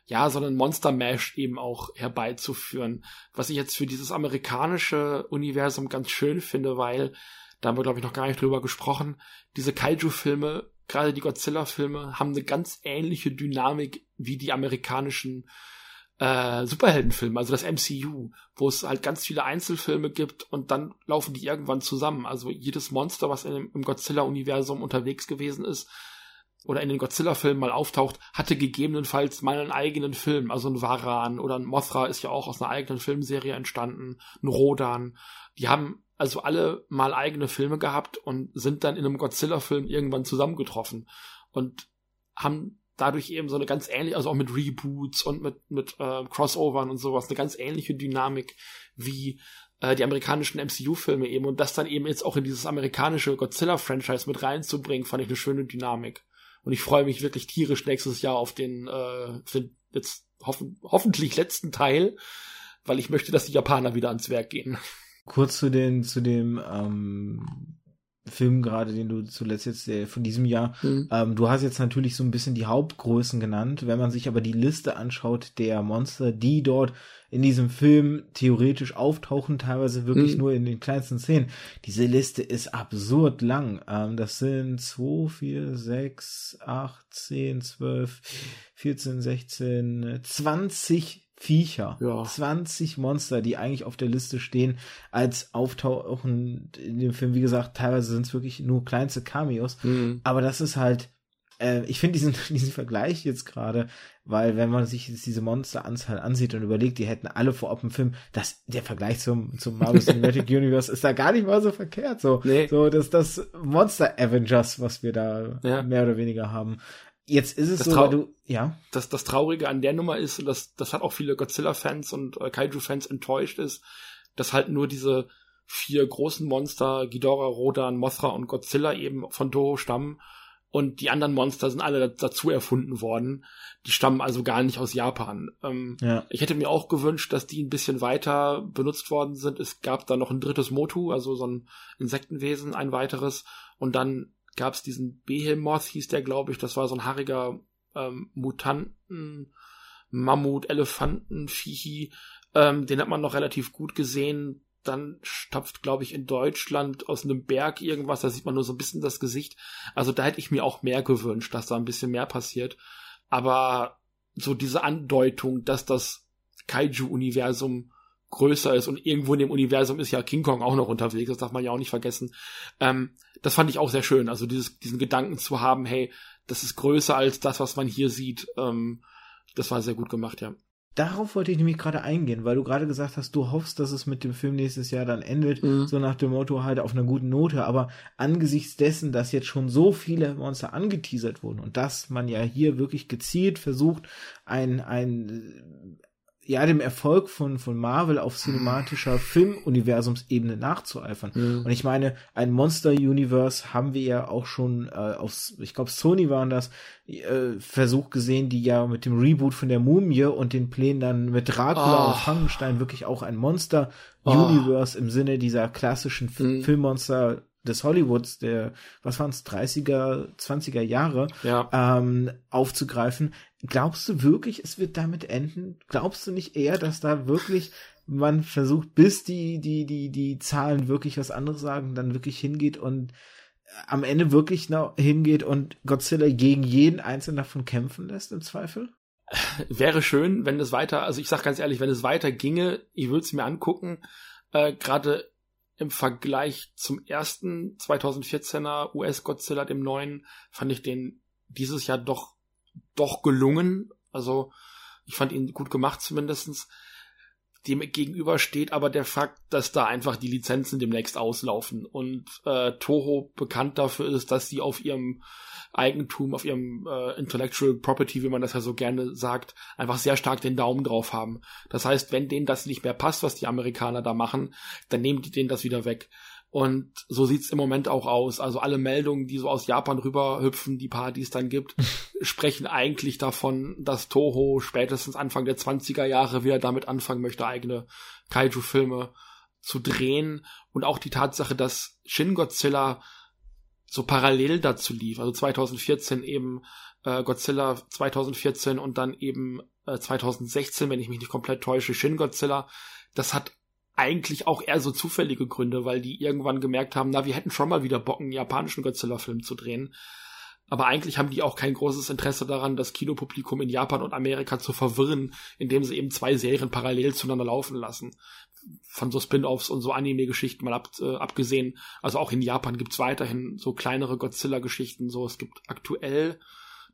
Speaker 2: ja, so einen Monster Mash eben auch herbeizuführen. Was ich jetzt für dieses amerikanische Universum ganz schön finde, weil da haben wir, glaube ich, noch gar nicht drüber gesprochen. Diese Kaiju-Filme, gerade die Godzilla-Filme, haben eine ganz ähnliche Dynamik wie die amerikanischen äh, Superheldenfilme, also das MCU, wo es halt ganz viele Einzelfilme gibt und dann laufen die irgendwann zusammen. Also jedes Monster, was in, im Godzilla-Universum unterwegs gewesen ist, oder in den Godzilla-Filmen mal auftaucht, hatte gegebenenfalls mal einen eigenen Film. Also ein Varan oder ein Mothra ist ja auch aus einer eigenen Filmserie entstanden, ein Rodan. Die haben also alle mal eigene Filme gehabt und sind dann in einem Godzilla-Film irgendwann zusammengetroffen und haben dadurch eben so eine ganz ähnliche, also auch mit Reboots und mit, mit äh, Crossovern und sowas, eine ganz ähnliche Dynamik wie äh, die amerikanischen MCU-Filme eben und das dann eben jetzt auch in dieses amerikanische Godzilla-Franchise mit reinzubringen, fand ich eine schöne Dynamik. Und ich freue mich wirklich tierisch nächstes Jahr auf den, äh, den jetzt hoffen, hoffentlich letzten Teil, weil ich möchte, dass die Japaner wieder ans Werk gehen.
Speaker 1: Kurz zu den, zu dem ähm, Film gerade, den du zuletzt jetzt äh, von diesem Jahr. Mhm. Ähm, du hast jetzt natürlich so ein bisschen die Hauptgrößen genannt. Wenn man sich aber die Liste anschaut der Monster, die dort in diesem Film theoretisch auftauchen, teilweise wirklich mhm. nur in den kleinsten Szenen. Diese Liste ist absurd lang. Ähm, das sind 2, 4, 6, 8, 10, 12, 14, 16, 20 Viecher, ja. 20 Monster, die eigentlich auf der Liste stehen, als auftauchen in dem Film. Wie gesagt, teilweise sind es wirklich nur kleinste Cameos. Mhm. Aber das ist halt, äh, ich finde diesen, diesen Vergleich jetzt gerade, weil wenn man sich diese Monsteranzahl ansieht und überlegt, die hätten alle vor Ort im Film, das, der Vergleich zum, zum Marvel Cinematic Universe ist da gar nicht mal so verkehrt. So, nee. so dass das Monster Avengers, was wir da ja. mehr oder weniger haben. Jetzt ist es das so, weil du, ja.
Speaker 2: Das, das Traurige an der Nummer ist, und das, das hat auch viele Godzilla-Fans und äh, Kaiju-Fans enttäuscht, ist, dass halt nur diese vier großen Monster, Ghidorah, Rodan, Mothra und Godzilla eben von Toho stammen. Und die anderen Monster sind alle dazu erfunden worden. Die stammen also gar nicht aus Japan. Ähm, ja. Ich hätte mir auch gewünscht, dass die ein bisschen weiter benutzt worden sind. Es gab da noch ein drittes Motu, also so ein Insektenwesen, ein weiteres. Und dann gab es diesen Behemoth, hieß der, glaube ich. Das war so ein haariger ähm, Mutanten, Mammut, Elefanten, Viechi. Ähm, den hat man noch relativ gut gesehen. Dann stapft, glaube ich, in Deutschland aus einem Berg irgendwas. Da sieht man nur so ein bisschen das Gesicht. Also da hätte ich mir auch mehr gewünscht, dass da ein bisschen mehr passiert. Aber so diese Andeutung, dass das Kaiju-Universum größer ist und irgendwo in dem Universum ist ja King Kong auch noch unterwegs, das darf man ja auch nicht vergessen. Ähm, das fand ich auch sehr schön, also dieses, diesen Gedanken zu haben, hey, das ist größer als das, was man hier sieht, ähm, das war sehr gut gemacht, ja.
Speaker 1: Darauf wollte ich nämlich gerade eingehen, weil du gerade gesagt hast, du hoffst, dass es mit dem Film nächstes Jahr dann endet, mhm. so nach dem Motto halt auf einer guten Note, aber angesichts dessen, dass jetzt schon so viele Monster angeteasert wurden und dass man ja hier wirklich gezielt versucht, ein, ein ja dem Erfolg von von Marvel auf cinematischer Filmuniversumsebene nachzueifern. Mhm. Und ich meine, ein Monster Universe haben wir ja auch schon äh, aus, ich glaube Sony waren das, äh, Versuch gesehen, die ja mit dem Reboot von der Mumie und den Plänen dann mit Dracula oh. und Frankenstein wirklich auch ein Monster Universe oh. im Sinne dieser klassischen mhm. Filmmonster des Hollywoods der, was waren es, 30er, 20er Jahre ja. ähm, aufzugreifen. Glaubst du wirklich, es wird damit enden? Glaubst du nicht eher, dass da wirklich man versucht, bis die, die, die, die Zahlen wirklich was anderes sagen, dann wirklich hingeht und am Ende wirklich noch hingeht und Godzilla gegen jeden einzelnen davon kämpfen lässt, im Zweifel?
Speaker 2: Wäre schön, wenn es weiter, also ich sag ganz ehrlich, wenn es weiter ginge, ich würde es mir angucken. Äh, Gerade im Vergleich zum ersten 2014er US-Godzilla, dem neuen, fand ich den dieses Jahr doch, doch gelungen. Also, ich fand ihn gut gemacht zumindestens. Dem gegenüber steht aber der Fakt, dass da einfach die Lizenzen demnächst auslaufen und äh, Toho bekannt dafür ist, dass sie auf ihrem Eigentum, auf ihrem äh, Intellectual Property, wie man das ja so gerne sagt, einfach sehr stark den Daumen drauf haben. Das heißt, wenn denen das nicht mehr passt, was die Amerikaner da machen, dann nehmen die denen das wieder weg. Und so sieht's im Moment auch aus. Also alle Meldungen, die so aus Japan rüberhüpfen, die paar, die es dann gibt, sprechen eigentlich davon, dass Toho spätestens Anfang der 20er Jahre wieder damit anfangen möchte, eigene Kaiju-Filme zu drehen. Und auch die Tatsache, dass Shin Godzilla so parallel dazu lief. Also 2014 eben äh, Godzilla 2014 und dann eben äh, 2016, wenn ich mich nicht komplett täusche, Shin Godzilla. Das hat eigentlich auch eher so zufällige Gründe, weil die irgendwann gemerkt haben, na, wir hätten schon mal wieder Bock, einen japanischen Godzilla-Film zu drehen. Aber eigentlich haben die auch kein großes Interesse daran, das Kinopublikum in Japan und Amerika zu verwirren, indem sie eben zwei Serien parallel zueinander laufen lassen. Von so Spin-offs und so Anime-Geschichten mal ab, äh, abgesehen. Also auch in Japan gibt's weiterhin so kleinere Godzilla-Geschichten. So, es gibt aktuell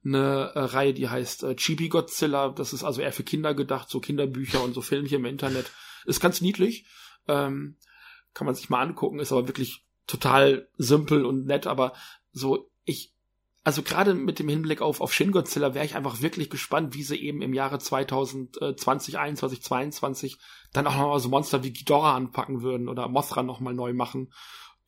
Speaker 2: eine äh, Reihe, die heißt äh, Chibi Godzilla. Das ist also eher für Kinder gedacht, so Kinderbücher und so Filmchen im Internet. Ist ganz niedlich. Ähm, kann man sich mal angucken, ist aber wirklich total simpel und nett, aber so, ich also gerade mit dem Hinblick auf, auf Shin Godzilla wäre ich einfach wirklich gespannt, wie sie eben im Jahre 2020, 21, 22 dann auch nochmal so Monster wie Ghidorah anpacken würden oder Mothra nochmal neu machen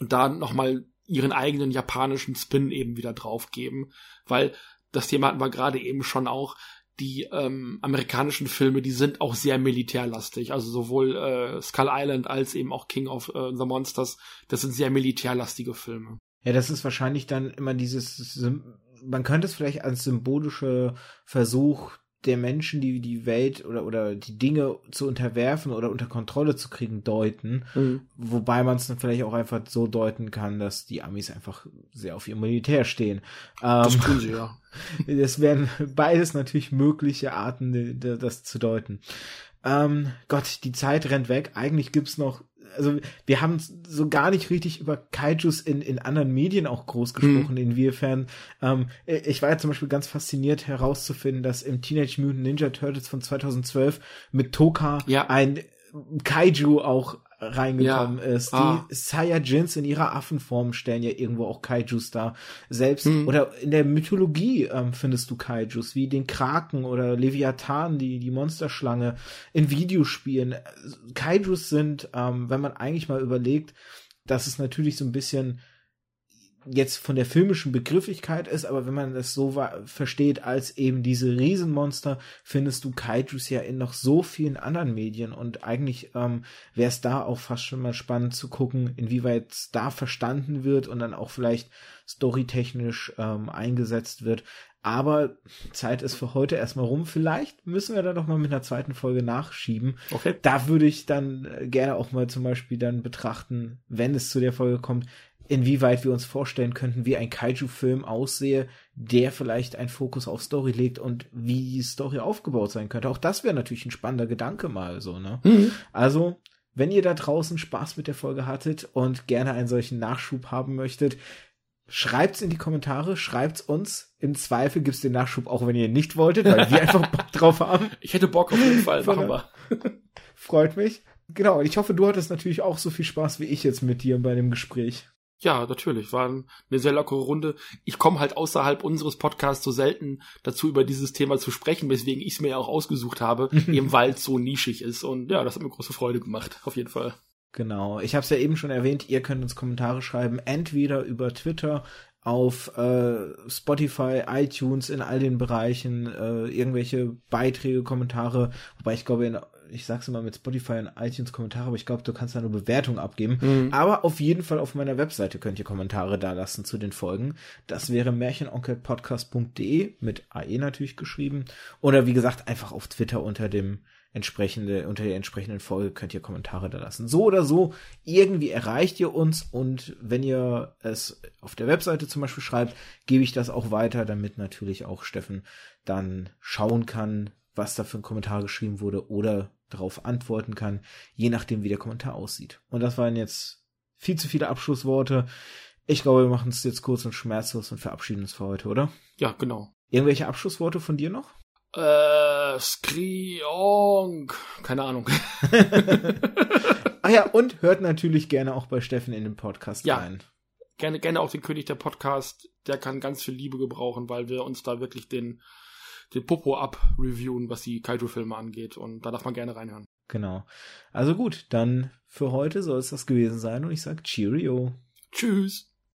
Speaker 2: und da nochmal ihren eigenen japanischen Spin eben wieder draufgeben, weil das Thema hatten wir gerade eben schon auch, die ähm, amerikanischen Filme, die sind auch sehr militärlastig. Also sowohl äh, Skull Island als eben auch King of äh, the Monsters, das sind sehr militärlastige Filme.
Speaker 1: Ja, das ist wahrscheinlich dann immer dieses, man könnte es vielleicht als symbolische Versuch der Menschen, die die Welt oder, oder die Dinge zu unterwerfen oder unter Kontrolle zu kriegen, deuten. Mhm. Wobei man es dann vielleicht auch einfach so deuten kann, dass die Amis einfach sehr auf ihr Militär stehen.
Speaker 2: Das ähm, tun sie, ja.
Speaker 1: Das wären beides natürlich mögliche Arten, das zu deuten. Ähm, Gott, die Zeit rennt weg. Eigentlich gibt's noch also wir haben so gar nicht richtig über Kaijus in, in anderen Medien auch groß gesprochen, hm. inwiefern. Ähm, ich war ja zum Beispiel ganz fasziniert herauszufinden, dass im Teenage Mutant Ninja Turtles von 2012 mit Toka ja. ein Kaiju auch reingekommen ja. ist. Ah. Die Saiyajins in ihrer Affenform stellen ja irgendwo auch Kaijus dar. Selbst hm. oder in der Mythologie ähm, findest du Kaijus, wie den Kraken oder Leviathan, die, die Monsterschlange. In Videospielen. Kaijus sind, ähm, wenn man eigentlich mal überlegt, dass es natürlich so ein bisschen jetzt von der filmischen Begrifflichkeit ist, aber wenn man das so versteht als eben diese Riesenmonster, findest du Kaijus ja in noch so vielen anderen Medien und eigentlich ähm, wäre es da auch fast schon mal spannend zu gucken, inwieweit es da verstanden wird und dann auch vielleicht storytechnisch ähm, eingesetzt wird. Aber Zeit ist für heute erstmal rum. Vielleicht müssen wir da doch mal mit einer zweiten Folge nachschieben. Okay. Da würde ich dann äh, gerne auch mal zum Beispiel dann betrachten, wenn es zu der Folge kommt, inwieweit wir uns vorstellen könnten, wie ein Kaiju-Film aussehe, der vielleicht einen Fokus auf Story legt und wie die Story aufgebaut sein könnte. Auch das wäre natürlich ein spannender Gedanke mal so, ne? Mhm. Also, wenn ihr da draußen Spaß mit der Folge hattet und gerne einen solchen Nachschub haben möchtet, schreibt's in die Kommentare, schreibt's uns. Im Zweifel gibt's den Nachschub auch, wenn ihr nicht wolltet, weil wir einfach Bock drauf haben.
Speaker 2: Ich hätte Bock auf jeden Fall, machen wir.
Speaker 1: Freut mich. Genau, ich hoffe, du hattest natürlich auch so viel Spaß wie ich jetzt mit dir bei dem Gespräch.
Speaker 2: Ja, natürlich. War eine sehr lockere Runde. Ich komme halt außerhalb unseres Podcasts so selten dazu, über dieses Thema zu sprechen, weswegen ich es mir ja auch ausgesucht habe, eben weil es so nischig ist. Und ja, das hat mir große Freude gemacht, auf jeden Fall.
Speaker 1: Genau. Ich habe es ja eben schon erwähnt, ihr könnt uns Kommentare schreiben, entweder über Twitter, auf äh, Spotify, iTunes, in all den Bereichen, äh, irgendwelche Beiträge, Kommentare, wobei ich glaube, in ich sag's immer mit Spotify und iTunes Kommentare, aber ich glaube, du kannst da nur Bewertung abgeben. Mhm. Aber auf jeden Fall auf meiner Webseite könnt ihr Kommentare da lassen zu den Folgen. Das wäre märchenonkelpodcast.de mit AE natürlich geschrieben. Oder wie gesagt, einfach auf Twitter unter dem entsprechende, unter der entsprechenden Folge könnt ihr Kommentare da lassen. So oder so, irgendwie erreicht ihr uns und wenn ihr es auf der Webseite zum Beispiel schreibt, gebe ich das auch weiter, damit natürlich auch Steffen dann schauen kann, was da für ein Kommentar geschrieben wurde oder darauf antworten kann, je nachdem, wie der Kommentar aussieht. Und das waren jetzt viel zu viele Abschlussworte. Ich glaube, wir machen es jetzt kurz und schmerzlos und verabschieden uns für heute, oder?
Speaker 2: Ja, genau.
Speaker 1: Irgendwelche Abschlussworte von dir noch?
Speaker 2: Äh, Skriong. Keine Ahnung.
Speaker 1: ah ja, und hört natürlich gerne auch bei Steffen in den Podcast ja. rein.
Speaker 2: Gerne, gerne auch den König der Podcast. Der kann ganz viel Liebe gebrauchen, weil wir uns da wirklich den den Popo ab-reviewen, was die Kaiju-Filme angeht. Und da darf man gerne reinhören.
Speaker 1: Genau. Also gut, dann für heute soll es das gewesen sein und ich sag Cheerio.
Speaker 2: Tschüss.